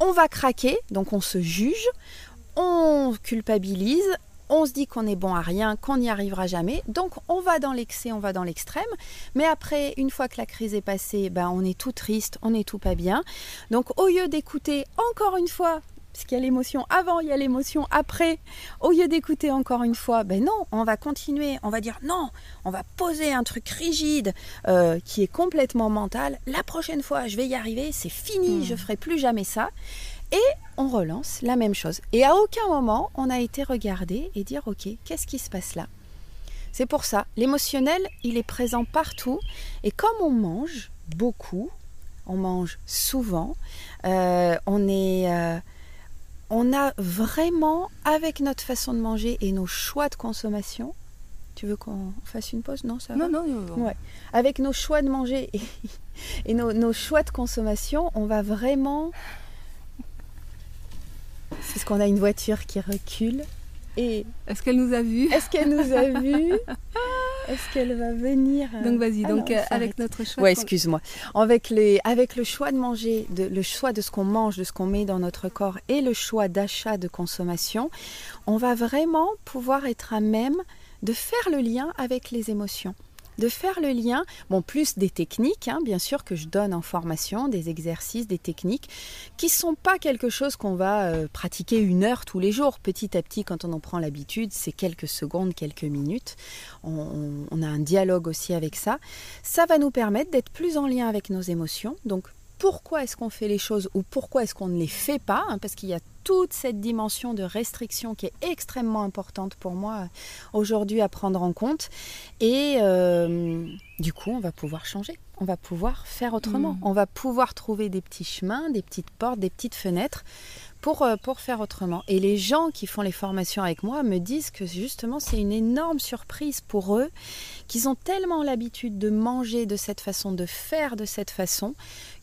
On va craquer, donc on se juge, on culpabilise, on se dit qu'on est bon à rien, qu'on n'y arrivera jamais. Donc on va dans l'excès, on va dans l'extrême. Mais après, une fois que la crise est passée, ben, on est tout triste, on est tout pas bien. Donc au lieu d'écouter encore une fois, parce qu'il y a l'émotion avant, il y a l'émotion après, au lieu d'écouter encore une fois, ben non, on va continuer, on va dire non, on va poser un truc rigide euh, qui est complètement mental. La prochaine fois, je vais y arriver, c'est fini, hmm. je ferai plus jamais ça. Et on relance la même chose. Et à aucun moment, on a été regardé et dire, OK, qu'est-ce qui se passe là? C'est pour ça, l'émotionnel, il est présent partout. Et comme on mange beaucoup, on mange souvent, euh, on est... Euh, on a vraiment, avec notre façon de manger et nos choix de consommation, tu veux qu'on fasse une pause? Non, ça Non, non, non. Ouais. Avec nos choix de manger et, nos, choix de consommation, on va vraiment c'est ce qu'on a une voiture qui recule. Et est-ce qu'elle nous a vus Est-ce qu'elle nous a vus Est-ce qu'elle va venir euh, Donc vas-y, ah donc euh, avec notre choix. Ouais, excuse-moi. Avec les, avec le choix de manger, de, le choix de ce qu'on mange, de ce qu'on met dans notre corps et le choix d'achat, de consommation, on va vraiment pouvoir être à même de faire le lien avec les émotions de faire le lien, bon, plus des techniques, hein, bien sûr, que je donne en formation, des exercices, des techniques, qui ne sont pas quelque chose qu'on va euh, pratiquer une heure tous les jours. Petit à petit, quand on en prend l'habitude, c'est quelques secondes, quelques minutes. On, a un dialogue aussi avec ça. Ça va nous permettre d'être plus en lien avec nos émotions, donc pourquoi est-ce qu'on fait les choses ou pourquoi est-ce qu'on ne les fait pas, hein, parce qu'il y a toute cette dimension de restriction qui est extrêmement importante pour moi euh, aujourd'hui à prendre en compte. Et euh, du coup, on va pouvoir changer, on va pouvoir faire autrement, mmh. on va pouvoir trouver des petits chemins, des petites portes, des petites fenêtres pour, euh, pour faire autrement. Et les gens qui font les formations avec moi me disent que justement c'est une énorme surprise pour eux, qu'ils ont tellement l'habitude de manger de cette façon, de faire de cette façon,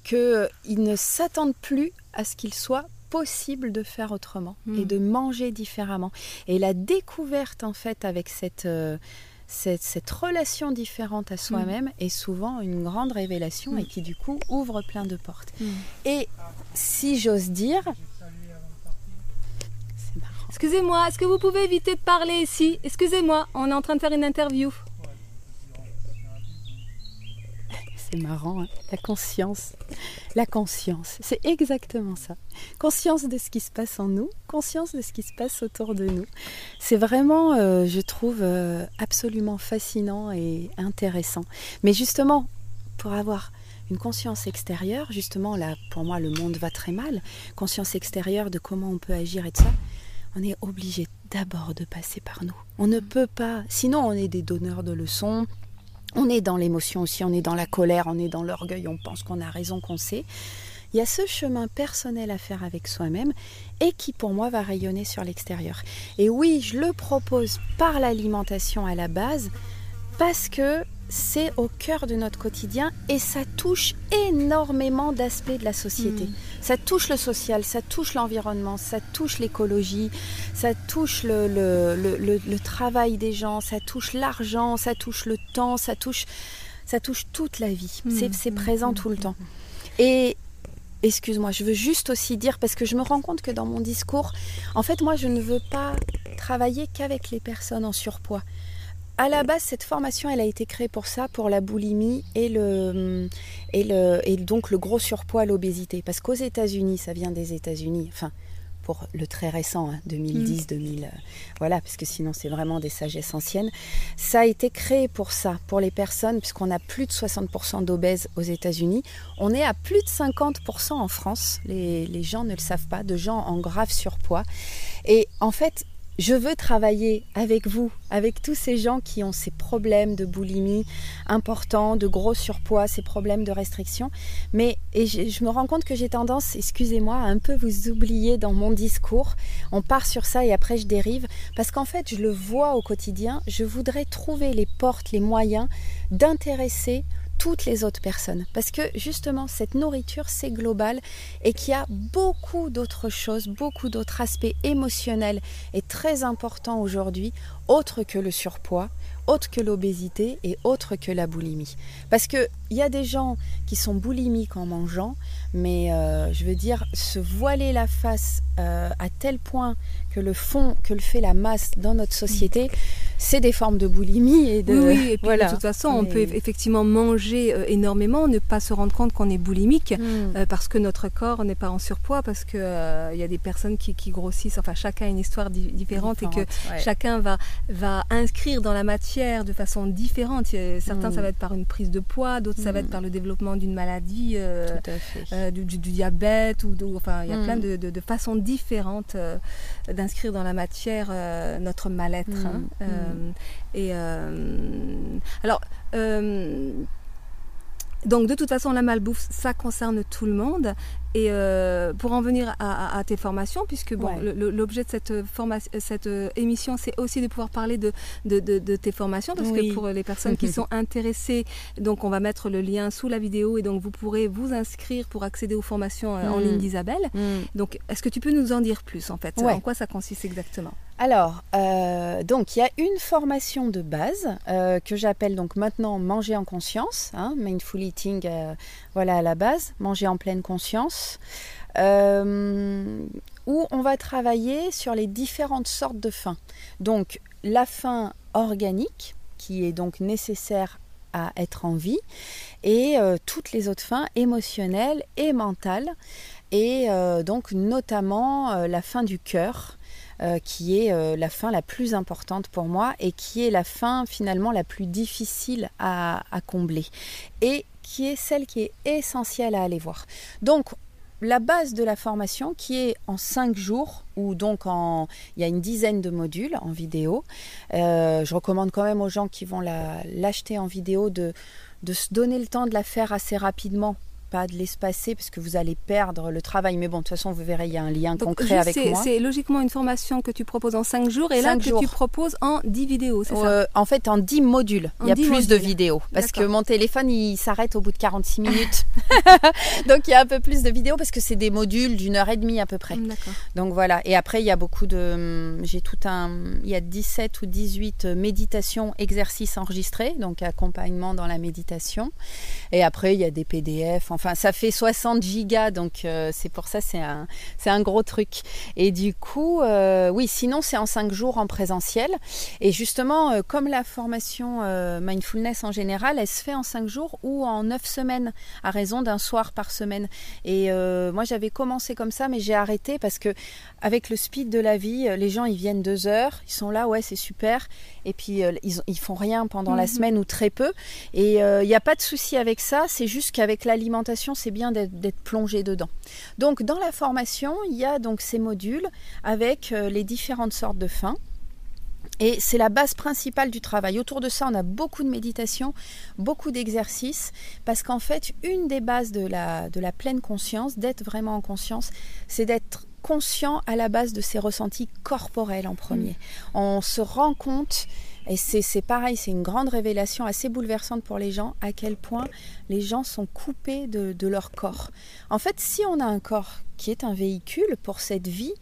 qu'ils ne s'attendent plus à ce qu'il soit possible de faire autrement et hmm. de manger différemment. Et la découverte, en fait, avec cette, euh, cette, relation différente à soi-même hmm. est souvent une grande révélation et hmm. qui, du coup, ouvre plein de portes. Et si j'ose dire, Excusez-moi, est-ce que vous pouvez éviter de parler ici? Excusez-moi, on est en train de faire une interview. C'est marrant, hein. la conscience. La conscience, c'est exactement ça. Conscience de ce qui se passe en nous, conscience de ce qui se passe autour de nous. C'est vraiment, euh, je trouve, euh, absolument fascinant et intéressant. Mais justement, pour avoir une conscience extérieure, justement, là, pour moi, le monde va très mal. Conscience extérieure de comment on peut agir et de ça on est obligé d'abord de passer par nous. On ne peut pas, sinon on est des donneurs de leçons, on est dans l'émotion aussi, on est dans la colère, on est dans l'orgueil, on pense qu'on a raison, qu'on sait. Il y a ce chemin personnel à faire avec soi-même et qui pour moi va rayonner sur l'extérieur. Et oui, je le propose par l'alimentation à la base parce que c'est au cœur de notre quotidien et ça touche énormément d'aspects de la société. Mm. Ça touche le social, ça touche l'environnement, ça touche l'écologie, ça touche le, le, travail des gens, ça touche l'argent, ça touche le temps, ça touche, ça touche toute la vie. Mm. C'est mm. présent tout le temps. Et excuse-moi, je veux juste aussi dire, parce que je me rends compte que dans mon discours, en fait, moi, je ne veux pas travailler qu'avec les personnes en surpoids à la base, cette formation, elle a été créée pour ça, pour la boulimie et le et le et donc le gros surpoids, l'obésité. Parce qu'aux États-Unis, ça vient des États-Unis. Enfin, pour le très récent, 2010, hein, 2000, mm. euh, voilà, parce que sinon c'est vraiment des sagesses anciennes. Ça a été créé pour ça, pour les personnes, puisqu'on a plus de 60% d'obèses aux États-Unis. On est à plus de 50% en France. Les, les gens ne le savent pas, de gens en grave surpoids. Et en fait, je veux travailler avec vous, avec tous ces gens qui ont ces problèmes de boulimie importants, de gros surpoids, ces problèmes de restriction. Mais et je, me rends compte que j'ai tendance, excusez-moi, à un peu vous oublier dans mon discours. On part sur ça et après je dérive parce qu'en fait, je le vois au quotidien. Je voudrais trouver les portes, les moyens d'intéresser toutes les autres personnes. Parce que justement, cette nourriture, c'est global et qu'il y a beaucoup d'autres choses, beaucoup d'autres aspects émotionnels et très importants aujourd'hui, autres que le surpoids, autres que l'obésité et autres que la boulimie. Parce qu'il y a des gens qui sont boulimiques en mangeant, mais euh, je veux dire, se voiler la face euh, à tel point que le fond, que le fait la masse dans notre société, c'est des formes de boulimie et de. Oui, et puis de toute façon, on peut effectivement manger euh, énormément, ne pas se rendre compte qu'on est boulimique, euh, parce que notre corps n'est pas en surpoids, parce que euh, il y a des personnes qui, grossissent. Enfin, chacun a une histoire différente, et que chacun va va inscrire dans la matière de façon différente. Certains, ça hmm. va être par une prise de poids, d'autres, ça va être par le développement d'une maladie, du, diabète, ou, enfin, il y a plein de, de, façons différentes d'inscrire dans la matière notre mal-être. Hein. Euh, et euh, alors, euh, donc de toute façon, la malbouffe, ça concerne tout le monde. Et euh, pour en venir à, tes formations, puisque bon, l'objet de cette, cette euh, émission, c'est aussi de pouvoir parler de, de, tes formations, parce que pour les personnes qui sont intéressées, donc on va mettre le lien sous la vidéo et donc vous pourrez vous inscrire pour accéder aux formations euh, en ligne mm. d'Isabelle. Mm. Donc, est-ce que tu peux nous en dire plus en fait? En quoi ça consiste exactement? Alors, donc il y a une formation de base que j'appelle donc maintenant manger en conscience, hein, mindful eating, voilà à la base, manger en pleine conscience, euh, où on va travailler sur les différentes sortes de faim. Donc la faim organique, qui est donc nécessaire à être en vie, et euh, toutes les autres fins émotionnelles et mentales, et euh, donc notamment la faim du cœur. qui est la fin la plus importante pour moi et qui est la fin finalement la plus difficile à, à combler. Et qui est celle qui est essentielle à aller voir. Donc, la base de la formation qui est en cinq jours, ou donc en, il y a une dizaine de modules en vidéo. Euh, je recommande quand même aux gens qui vont l'acheter en vidéo de se donner le temps de la faire assez rapidement pas de l'espacer parce que vous allez perdre le travail. Mais bon, de toute façon, vous verrez, il y a un lien concret avec moi. C'est logiquement une formation que tu proposes en 5 jours et là que tu proposes en 10 vidéos, c'est ça? Euh, En fait, en 10 modules. il y a plus de vidéos parce que mon téléphone, il s'arrête au bout de 46 minutes. Donc, il y a un peu plus de vidéos parce que c'est des modules d'une heure et demie à peu près. Donc, voilà. Et après, il y a beaucoup de... Hum, j'ai tout un... Il y a 17 ou 18 méditations, exercices enregistrés, donc accompagnement dans la méditation. Et après, il y a des PDF. Enfin, ça fait 60 gigas, donc euh, c'est pour ça, c'est un, c'est un gros truc. Et du coup, euh, oui, sinon, c'est en 5 jours en présentiel. Et justement, euh, comme la formation mindfulness en général, elle se fait en 5 jours ou en 9 semaines, à raison d'un soir par semaine. Et moi, j'avais commencé comme ça, mais j'ai arrêté parce que avec le speed de la vie, les gens, ils viennent deux heures, ils sont là, ouais, c'est super. Et puis, ils, ils font rien pendant la mhm. semaine ou très peu. Et il n'y a pas de souci avec ça, c'est juste qu'avec l'alimentation, c'est bien d'être plongé dedans. Donc dans la formation, il y a donc ces modules avec euh, les différentes sortes de faim. Et c'est la base principale du travail. Autour de ça, on a beaucoup de méditation, beaucoup d'exercices, parce qu'en fait, une des bases de la, de la pleine conscience, d'être vraiment en conscience, c'est d'être conscient à la base de ses ressentis corporels en premier. Mm. On se rend compte et c'est pareil, c'est une grande révélation assez bouleversante pour les gens, à quel point les gens sont coupés de, leur corps. En fait, si on a un corps qui est un véhicule pour cette vie,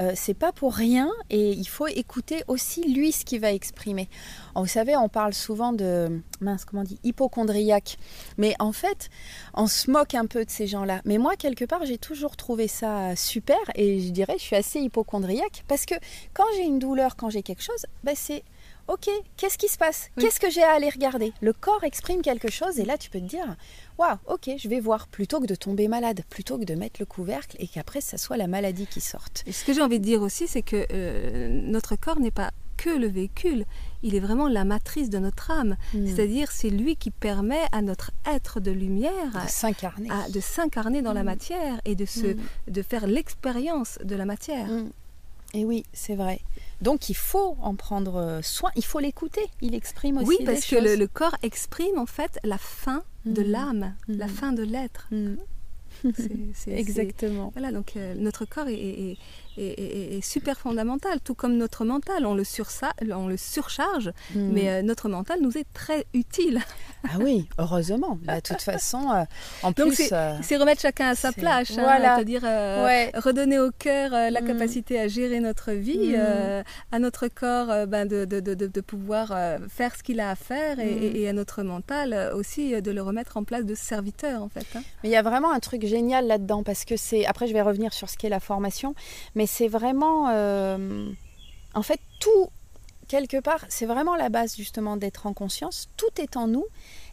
euh, c'est pas pour rien et il faut écouter aussi lui ce qu'il va exprimer. vous savez, on parle souvent de mince, comment on dit, hypochondriaque, mais en fait, on se moque un peu de ces gens-là. Mais moi, quelque part, j'ai toujours trouvé ça super et je dirais, je suis assez hypochondriaque parce que quand j'ai une douleur, quand j'ai quelque chose, ben c'est ok, qu'est-ce qui se passe? Qu'est-ce que j'ai à aller regarder? Le corps exprime quelque chose et là tu peux te dire, waouh, ok, je vais voir, plutôt que de tomber malade, plutôt que de mettre le couvercle et qu'après ça soit la maladie qui sorte. Et ce que j'ai envie de dire aussi, c'est que euh, notre corps n'est pas que le véhicule, il est vraiment la matrice de notre âme. Hmm. C'est-à-dire, c'est lui qui permet à notre être de lumière de s'incarner, de s'incarner dans la hmm. matière et de, se, hmm. de faire l'expérience de la matière. Et oui, c'est vrai. Donc il faut en prendre euh, soin, il faut l'écouter. Il exprime aussi. Oui, parce que le, corps exprime en fait la fin de mm. l'âme, la mm. fin de l'être. Mm. Exactement. Voilà, donc euh, notre corps est, est, super fondamental, tout comme notre mental. On le, on le surcharge, hmm. mais euh, notre mental nous est très utile. ah oui, heureusement. Bah, de toute façon, euh, en plus. Euh, c'est remettre chacun à sa place. Hein, voilà. C'est-à-dire redonner au cœur la hmm. capacité à gérer notre vie, hmm. à notre corps ben, de, de, de, de, pouvoir faire ce qu'il a à faire et, à notre mental aussi de le remettre en place de serviteur en fait. Hein. Mais il y a vraiment un truc génial là-dedans parce que c'est. Après, je vais revenir sur ce qu'est la formation, mais c'est vraiment, euh, en fait, tout, quelque part, c'est vraiment la base justement d'être en conscience. Tout est en nous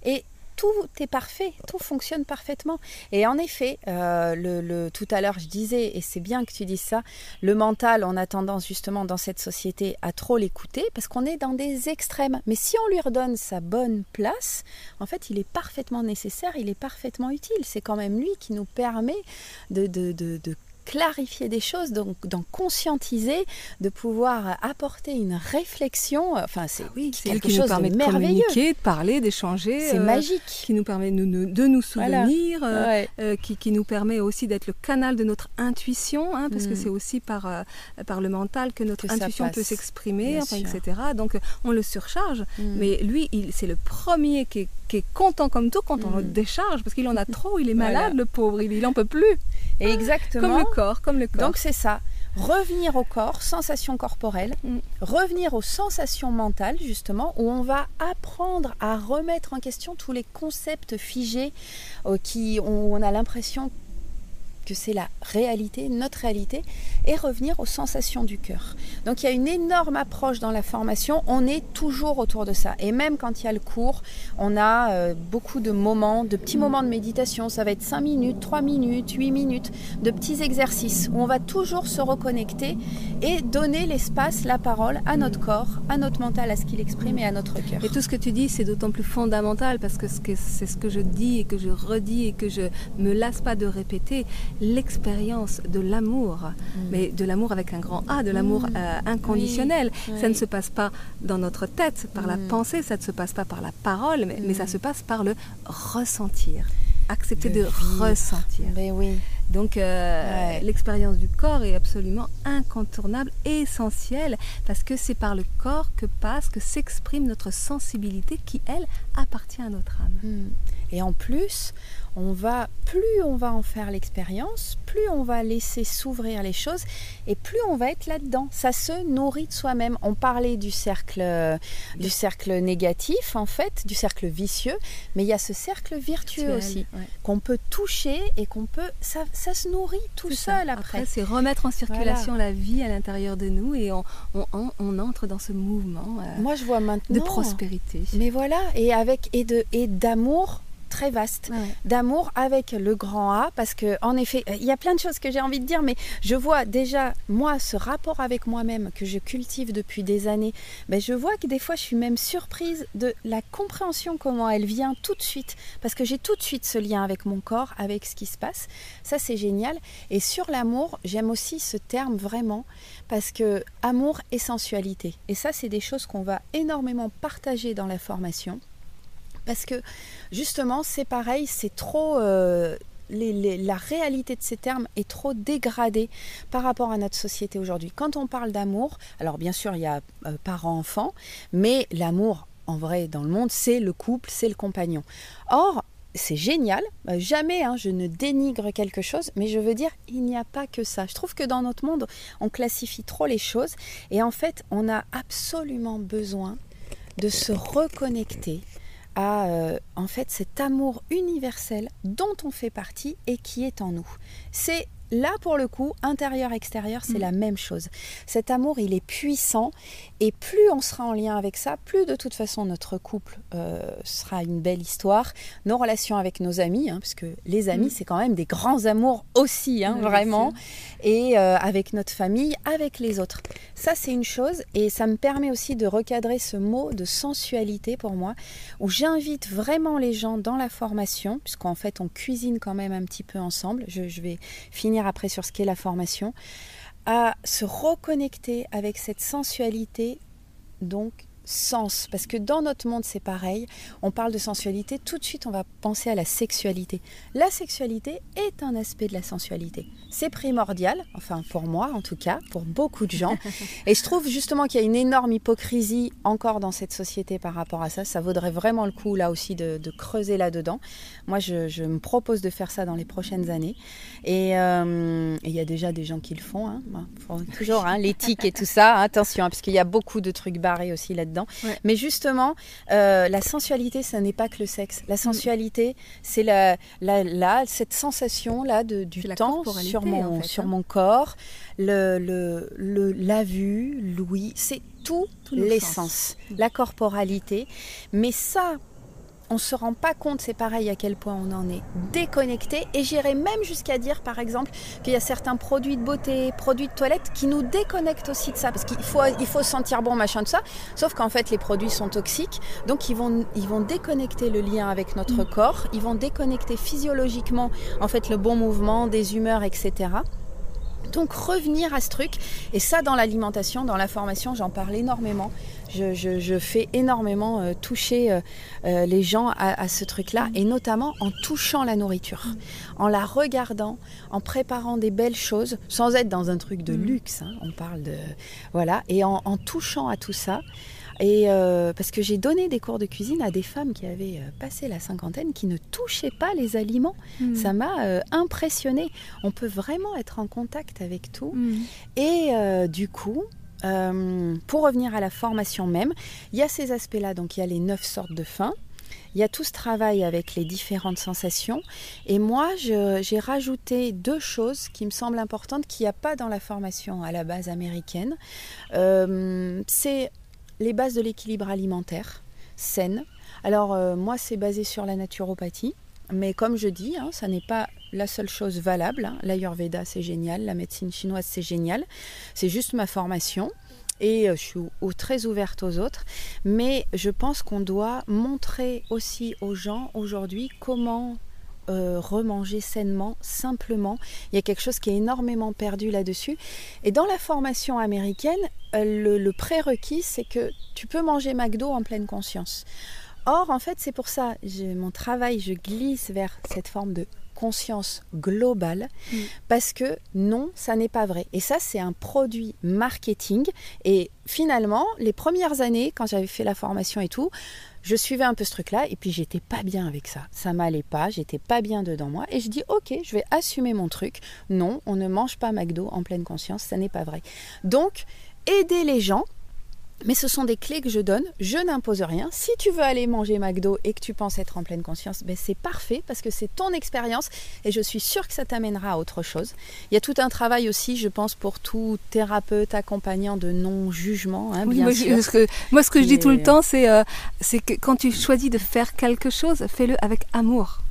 et tout est parfait, tout fonctionne parfaitement. Et en effet, euh, tout à l'heure, je disais, et c'est bien que tu dises ça, le mental, on a tendance justement dans cette société à trop l'écouter parce qu'on est dans des extrêmes. Mais si on lui redonne sa bonne place, en fait, il est parfaitement nécessaire, il est parfaitement utile. C'est quand même lui qui nous permet de clarifier des choses, donc d'en conscientiser, de pouvoir apporter une réflexion. Enfin, c'est oui, quelque chose de merveilleux. De communiquer, de parler, d'échanger. C'est euh, magique. Qui nous permet de nous, de nous souvenir, euh, euh, qui, qui, nous permet aussi d'être le canal de notre intuition, hein, parce que mm. c'est aussi par, par le mental que notre intuition peut s'exprimer, enfin, etc. Donc on le surcharge, mm. mais lui, c'est le premier qui est, qui est, content comme tout quand on le mm. décharge, parce qu'il en a trop, il est malade, le pauvre, il, il en peut plus. exactement. Comme le corps, comme le corps. Donc c'est ça. Revenir au corps, sensations corporelles, mm. revenir aux sensations mentales justement, où on va apprendre à remettre en question tous les concepts figés euh, qui où on a l'impression que c'est la réalité, notre réalité, et revenir aux sensations du cœur. Donc il y a une énorme approche dans la formation, on est toujours autour de ça. Et même quand il y a le cours, on a euh, beaucoup de moments, de petits moments de méditation, ça va être 5 minutes, 3 minutes, 8 minutes, de petits exercices où on va toujours se reconnecter et donner l'espace, la parole à notre corps, à notre mental, à ce qu'il exprime et à notre cœur. Et tout ce que tu dis, c'est d'autant plus fondamental parce que c'est ce que je dis et que je redis et que je me lasse pas de répéter l'expérience de l'amour, mm. mais de l'amour avec un grand A, de l'amour mm. euh, inconditionnel. Ça ne se passe pas dans notre tête, par la mm. pensée, ça ne se passe pas par la parole, mais, ça se passe par le ressentir. accepter de, ressentir. Mais oui. Donc euh, l'expérience du corps est absolument incontournable, essentielle, parce que c'est par le corps que passe, que s'exprime notre sensibilité qui, elle, appartient à notre âme. Et en plus, on va, plus on va en faire l'expérience, plus on va laisser s'ouvrir les choses et plus on va être là-dedans. Ça se nourrit de soi-même. On parlait du cercle, du cercle négatif en fait, du cercle vicieux, mais il y a ce cercle vertueux aussi qu'on peut toucher et qu'on peut, ça, ça, se nourrit tout seul après. c'est remettre en circulation la vie à l'intérieur de nous et on, on, entre dans ce mouvement. Euh, Moi, je vois maintenant de prospérité. Mais voilà, et avec et de et d'amour très vaste d'amour avec le grand A parce que en effet il y a plein de choses que j'ai envie de dire mais je vois déjà moi ce rapport avec moi-même que je cultive depuis des années ben, je vois que des fois je suis même surprise de la compréhension comment elle vient tout de suite parce que j'ai tout de suite ce lien avec mon corps avec ce qui se passe. Ça c'est génial. Et sur l'amour j'aime aussi ce terme vraiment parce que amour et sensualité. Et ça c'est des choses qu'on va énormément partager dans la formation parce que justement, c'est pareil, c'est trop... Euh, la réalité de ces termes est trop dégradée par rapport à notre société aujourd'hui. Quand on parle d'amour, alors bien sûr il y a euh, parents-enfants, mais l'amour en vrai dans le monde, c'est le couple, c'est le compagnon. Or, c'est génial, euh, jamais hein, je ne dénigre quelque chose, mais je veux dire, il n'y a pas que ça. Je trouve que dans notre monde, on classifie trop les choses et en fait, on a absolument besoin de se reconnecter à euh, en fait cet amour universel dont on fait partie et qui est en nous. C'est Là, pour le coup, intérieur-extérieur, c'est mm. la même chose. Cet amour, il est puissant et plus on sera en lien avec ça, plus de toute façon notre couple euh, sera une belle histoire. Nos relations avec nos amis, hein, parce que les amis, mm. c'est quand même des grands amours aussi, hein, vraiment. Et euh, avec notre famille, avec les autres. Ça, c'est une chose et ça me permet aussi de recadrer ce mot de sensualité pour moi, où j'invite vraiment les gens dans la formation, puisqu'en fait, on cuisine quand même un petit peu ensemble. je vais finir après sur ce qu'est la formation, à se reconnecter avec cette sensualité, donc sens. Parce que dans notre monde, c'est pareil. On parle de sensualité, tout de suite, on va penser à la sexualité. La sexualité est un aspect de la sensualité. C'est primordial, enfin pour moi en tout cas, pour beaucoup de gens. Et je trouve justement qu'il y a une énorme hypocrisie encore dans cette société par rapport à ça. Ça vaudrait vraiment le coup là aussi de, creuser là-dedans. Moi, je, me propose de faire ça dans les prochaines années. Et euh, il y a déjà des gens qui le font. Hein. toujours hein, l'éthique et tout ça. Attention, hein, parce qu'il y a beaucoup de trucs barrés aussi là-dedans. Mais justement, euh, la sensualité, ça n'est pas que le sexe. La mm. sensualité, c'est la, la, cette sensation-là du temps sur, mon, sur hein. mon corps, le, le, la vue, l'ouïe, c'est tout l'essence, la corporalité. Mais ça, on se rend pas compte, c'est pareil à quel point on en est déconnecté. Et j'irais même jusqu'à dire, par exemple, qu'il y a certains produits de beauté, produits de toilette qui nous déconnectent aussi de ça, parce qu'il faut, il faut sentir bon, machin de ça. Sauf qu'en fait, les produits sont toxiques, donc ils vont, ils vont déconnecter le lien avec notre mm. corps, ils vont déconnecter physiologiquement, en fait, le bon mouvement, des humeurs, etc. Donc revenir à ce truc, et ça dans l'alimentation, dans la formation, j'en parle énormément. Je, fais énormément euh, toucher euh, euh, les gens à, ce truc-là, et notamment en touchant la nourriture, en la regardant, en préparant des belles choses, sans être dans un truc de mm. luxe. Hein. on parle de voilà, et en, touchant à tout ça. Et parce que j'ai donné des cours de cuisine à des femmes qui avaient passé la cinquantaine, qui ne touchaient pas les aliments. Mm. Ça m'a impressionné. On peut vraiment être en contact avec tout. Mm. Et du coup, euh, pour revenir à la formation même, il y a ces aspects-là, donc il y a les neuf sortes de faim. Il y a tout ce travail avec les différentes sensations. Et moi, j'ai rajouté deux choses qui me semblent importantes, qu'il n'y a pas dans la formation à la base américaine. Euh, c'est les bases de l'équilibre alimentaire saine. Alors, euh, moi, c'est basé sur la naturopathie. Mais comme je dis, hein, ça n'est pas la seule chose valable. Hein. L'Ayurveda, c'est génial. La médecine chinoise, c'est génial. C'est juste ma formation. Et euh, je suis très ouverte aux autres. Mais je pense qu'on doit montrer aussi aux gens aujourd'hui comment euh, remanger sainement, simplement. Il y a quelque chose qui est énormément perdu là-dessus. Et dans la formation américaine, euh, le prérequis, c'est que tu peux manger McDo en pleine conscience. Or, en fait, c'est pour ça, mon travail, je glisse vers cette forme de conscience globale mm. parce que non, ça n'est pas vrai. Et ça, c'est un produit marketing. Et finalement, les premières années, quand j'avais fait la formation et tout, je suivais un peu ce truc-là et puis j'étais pas bien avec ça. Ça m'allait pas, j'étais pas bien dedans moi. Et je dis, ok, je vais assumer mon truc. Non, on ne mange pas McDo en pleine conscience, ça n'est pas vrai. Donc, aider les gens mais ce sont des clés que je donne, je n'impose rien. Si tu veux aller manger McDo et que tu penses être en pleine conscience, ben c'est parfait parce que c'est ton expérience et je suis sûre que ça t'amènera à autre chose. Il y a tout un travail aussi, je pense, pour tout thérapeute accompagnant de non-jugement, hein, moi, ce que je dis tout le temps, c'est euh, c'est que quand tu choisis de faire quelque chose, fais-le avec amour.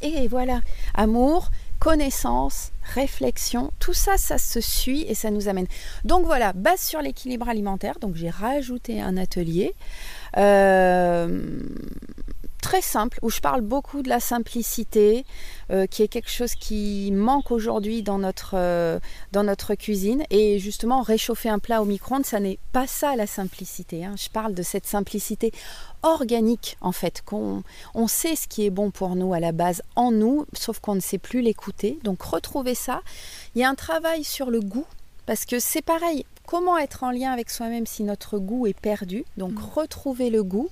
Et voilà, amour, connaissance, réflexion, tout ça, ça se suit et ça nous amène. Donc voilà, base sur l'équilibre alimentaire. Donc j'ai rajouté un atelier. Euh, très simple, où je parle beaucoup de la simplicité, euh, qui est quelque chose qui manque aujourd'hui dans notre, euh, dans notre cuisine. Et justement, réchauffer un plat au micro-ondes, ça n'est pas ça la simplicité. Hein. Je parle de cette simplicité organique, en fait, qu'on on sait ce qui est bon pour nous à la base en nous, sauf qu'on ne sait plus l'écouter. Donc retrouver ça. Il y a un travail sur le goût, parce que c'est pareil, comment être en lien avec soi-même si notre goût est perdu. Donc mmh. retrouver le goût.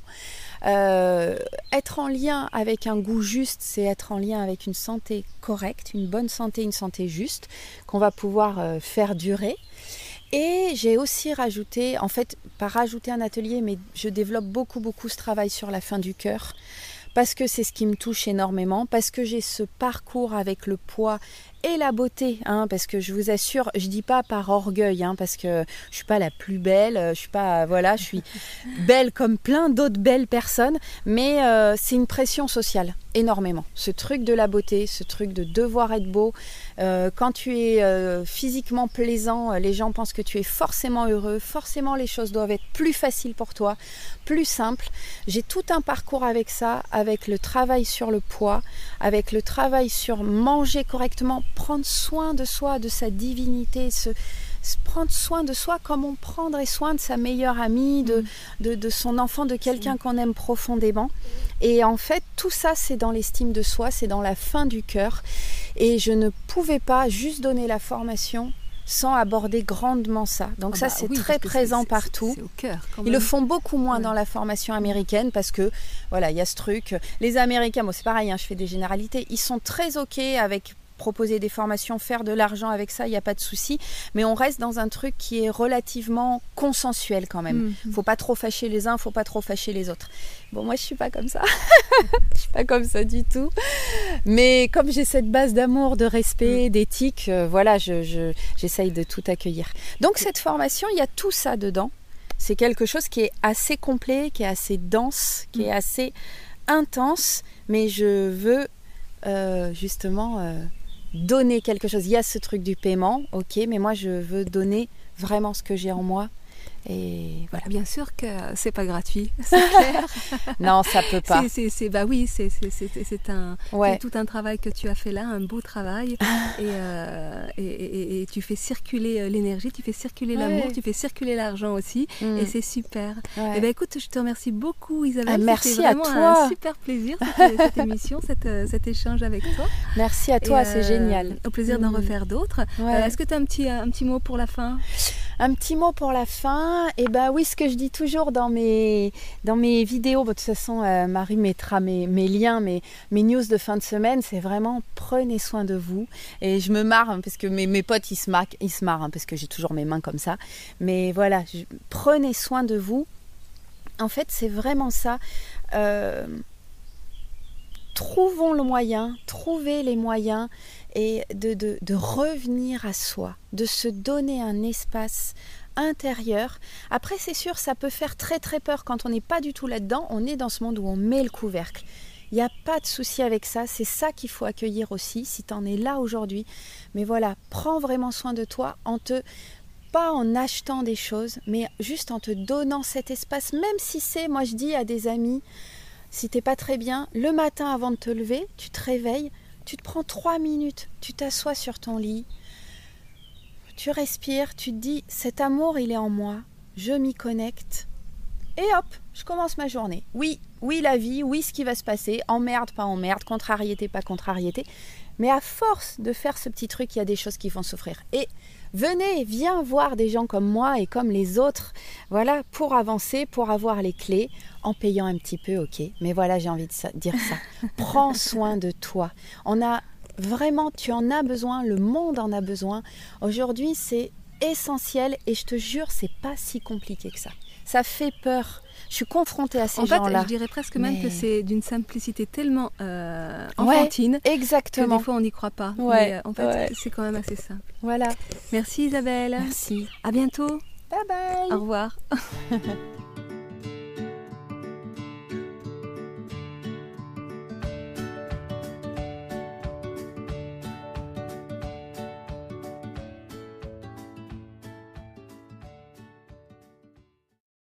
Euh, être en lien avec un goût juste, c'est être en lien avec une santé correcte, une bonne santé, une santé juste, qu'on va pouvoir euh, faire durer. Et j'ai aussi rajouté, en fait, pas rajouter un atelier, mais je développe beaucoup, beaucoup ce travail sur la fin du cœur parce que c'est ce qui me touche énormément, parce que j'ai ce parcours avec le poids et la beauté, hein, parce que je vous assure, je dis pas par orgueil, hein, parce que je suis pas la plus belle, je suis pas, voilà, je suis belle comme plein d'autres belles personnes, mais euh, c'est une pression sociale énormément. Ce truc de la beauté, ce truc de devoir être beau. Euh, quand tu es euh, physiquement plaisant, les gens pensent que tu es forcément heureux. Forcément, les choses doivent être plus faciles pour toi, plus simples. J'ai tout un parcours avec ça, avec le travail sur le poids, avec le travail sur manger correctement, prendre soin de soi, de sa divinité, se, prendre soin de soi comme on prendrait soin de sa meilleure amie, de, mm. de, son enfant, de quelqu'un qu'on aime profondément. Et en fait, tout ça, c'est dans l'estime de soi, c'est dans la fin du cœur. Et je ne pouvais pas juste donner la formation sans aborder grandement ça. Donc ah ça, bah c'est très présent partout. Au cœur, Ils le font beaucoup moins dans la formation américaine parce que, voilà, il y a ce truc. Les Américains, moi c'est pareil, hein, je fais des généralités, ils sont très OK avec proposer des formations, faire de l'argent avec ça, il n'y a pas de souci. Mais on reste dans un truc qui est relativement consensuel quand même. Il mm. Faut pas trop fâcher les uns, faut pas trop fâcher les autres. Bon, moi je suis pas comme ça. je suis pas comme ça du tout. Mais comme j'ai cette base d'amour, de respect, mm. d'éthique, euh, voilà, je, j'essaye de tout accueillir. Donc cette formation, il y a tout ça dedans. C'est quelque chose qui est assez complet, qui est assez dense, qui est mm. assez intense, mais je veux euh, justement euh, donner quelque chose. Il y a ce truc du paiement, ok, mais moi je veux donner vraiment ce que j'ai en moi et voilà. Bien sûr que c'est pas gratuit, c'est clair. non, ça peut pas. C'est, bah oui, c'est, un, tout un travail que tu as fait là, un beau travail. Euh, et, et, et, tu fais circuler euh, l'énergie, tu fais circuler l'amour, tu fais circuler l'argent aussi. Mm. Et c'est super. Et eh ben écoute, je te remercie beaucoup, Isabelle. Ah, merci à toi. un super plaisir cette, cette émission, cette, euh, cet échange avec toi. Merci à toi, c'est génial. Au plaisir d'en mm. refaire d'autres. est-ce que tu as un petit, un petit mot pour la fin? Un petit mot pour la fin et eh ben oui, ce que je dis toujours dans mes, dans mes vidéos, de toute façon, euh, Marie mettra mes, liens, mes, mes news de fin de semaine, c'est vraiment prenez soin de vous. Et je me marre, hein, parce que mes, potes, ils se, marrent, ils se marrent, hein, parce que j'ai toujours mes mains comme ça. Mais voilà, prenez soin de vous. En fait, c'est vraiment ça. Euh, trouvons le moyen, trouvez les moyens et de, revenir à soi, de se donner un espace intérieur. Après, c'est sûr, ça peut faire très très peur quand on n'est pas du tout là-dedans. On est dans ce monde où on met le couvercle. Il n'y a pas de souci avec ça. C'est ça qu'il faut accueillir aussi si tu en es là aujourd'hui. Mais voilà, prends vraiment soin de toi en te pas en achetant des choses, mais juste en te donnant cet espace, même si c'est, moi je dis à des amis, si t'es pas très bien, le matin avant de te lever, tu te réveilles, tu te prends trois minutes, tu t'assois sur ton lit, tu respires, tu te dis cet amour il est en moi, je m'y connecte. Et hop, je commence ma journée. Oui, oui la vie, oui ce qui va se passer, emmerde, pas emmerde, contrariété, pas contrariété. Mais à force de faire ce petit truc, il y a des choses qui font souffrir. Venez, viens voir des gens comme moi et comme les autres, voilà, pour avancer, pour avoir les clés, en payant un petit peu, ok. Mais voilà, j'ai envie de dire ça. Prends soin de toi. On a vraiment, tu en as besoin, le monde en a besoin. Aujourd'hui, c'est essentiel et je te jure, c'est pas si compliqué que ça. Ça fait peur. Je suis confrontée à ces gens-là. En fait, je dirais presque même que c'est d'une simplicité tellement euh, enfantine. exactement. Que des fois, on n'y croit pas. Ouais, Mais, euh, en fait, c'est quand même assez simple. Voilà. Merci Isabelle. Merci. À bientôt. Bye bye. Au revoir.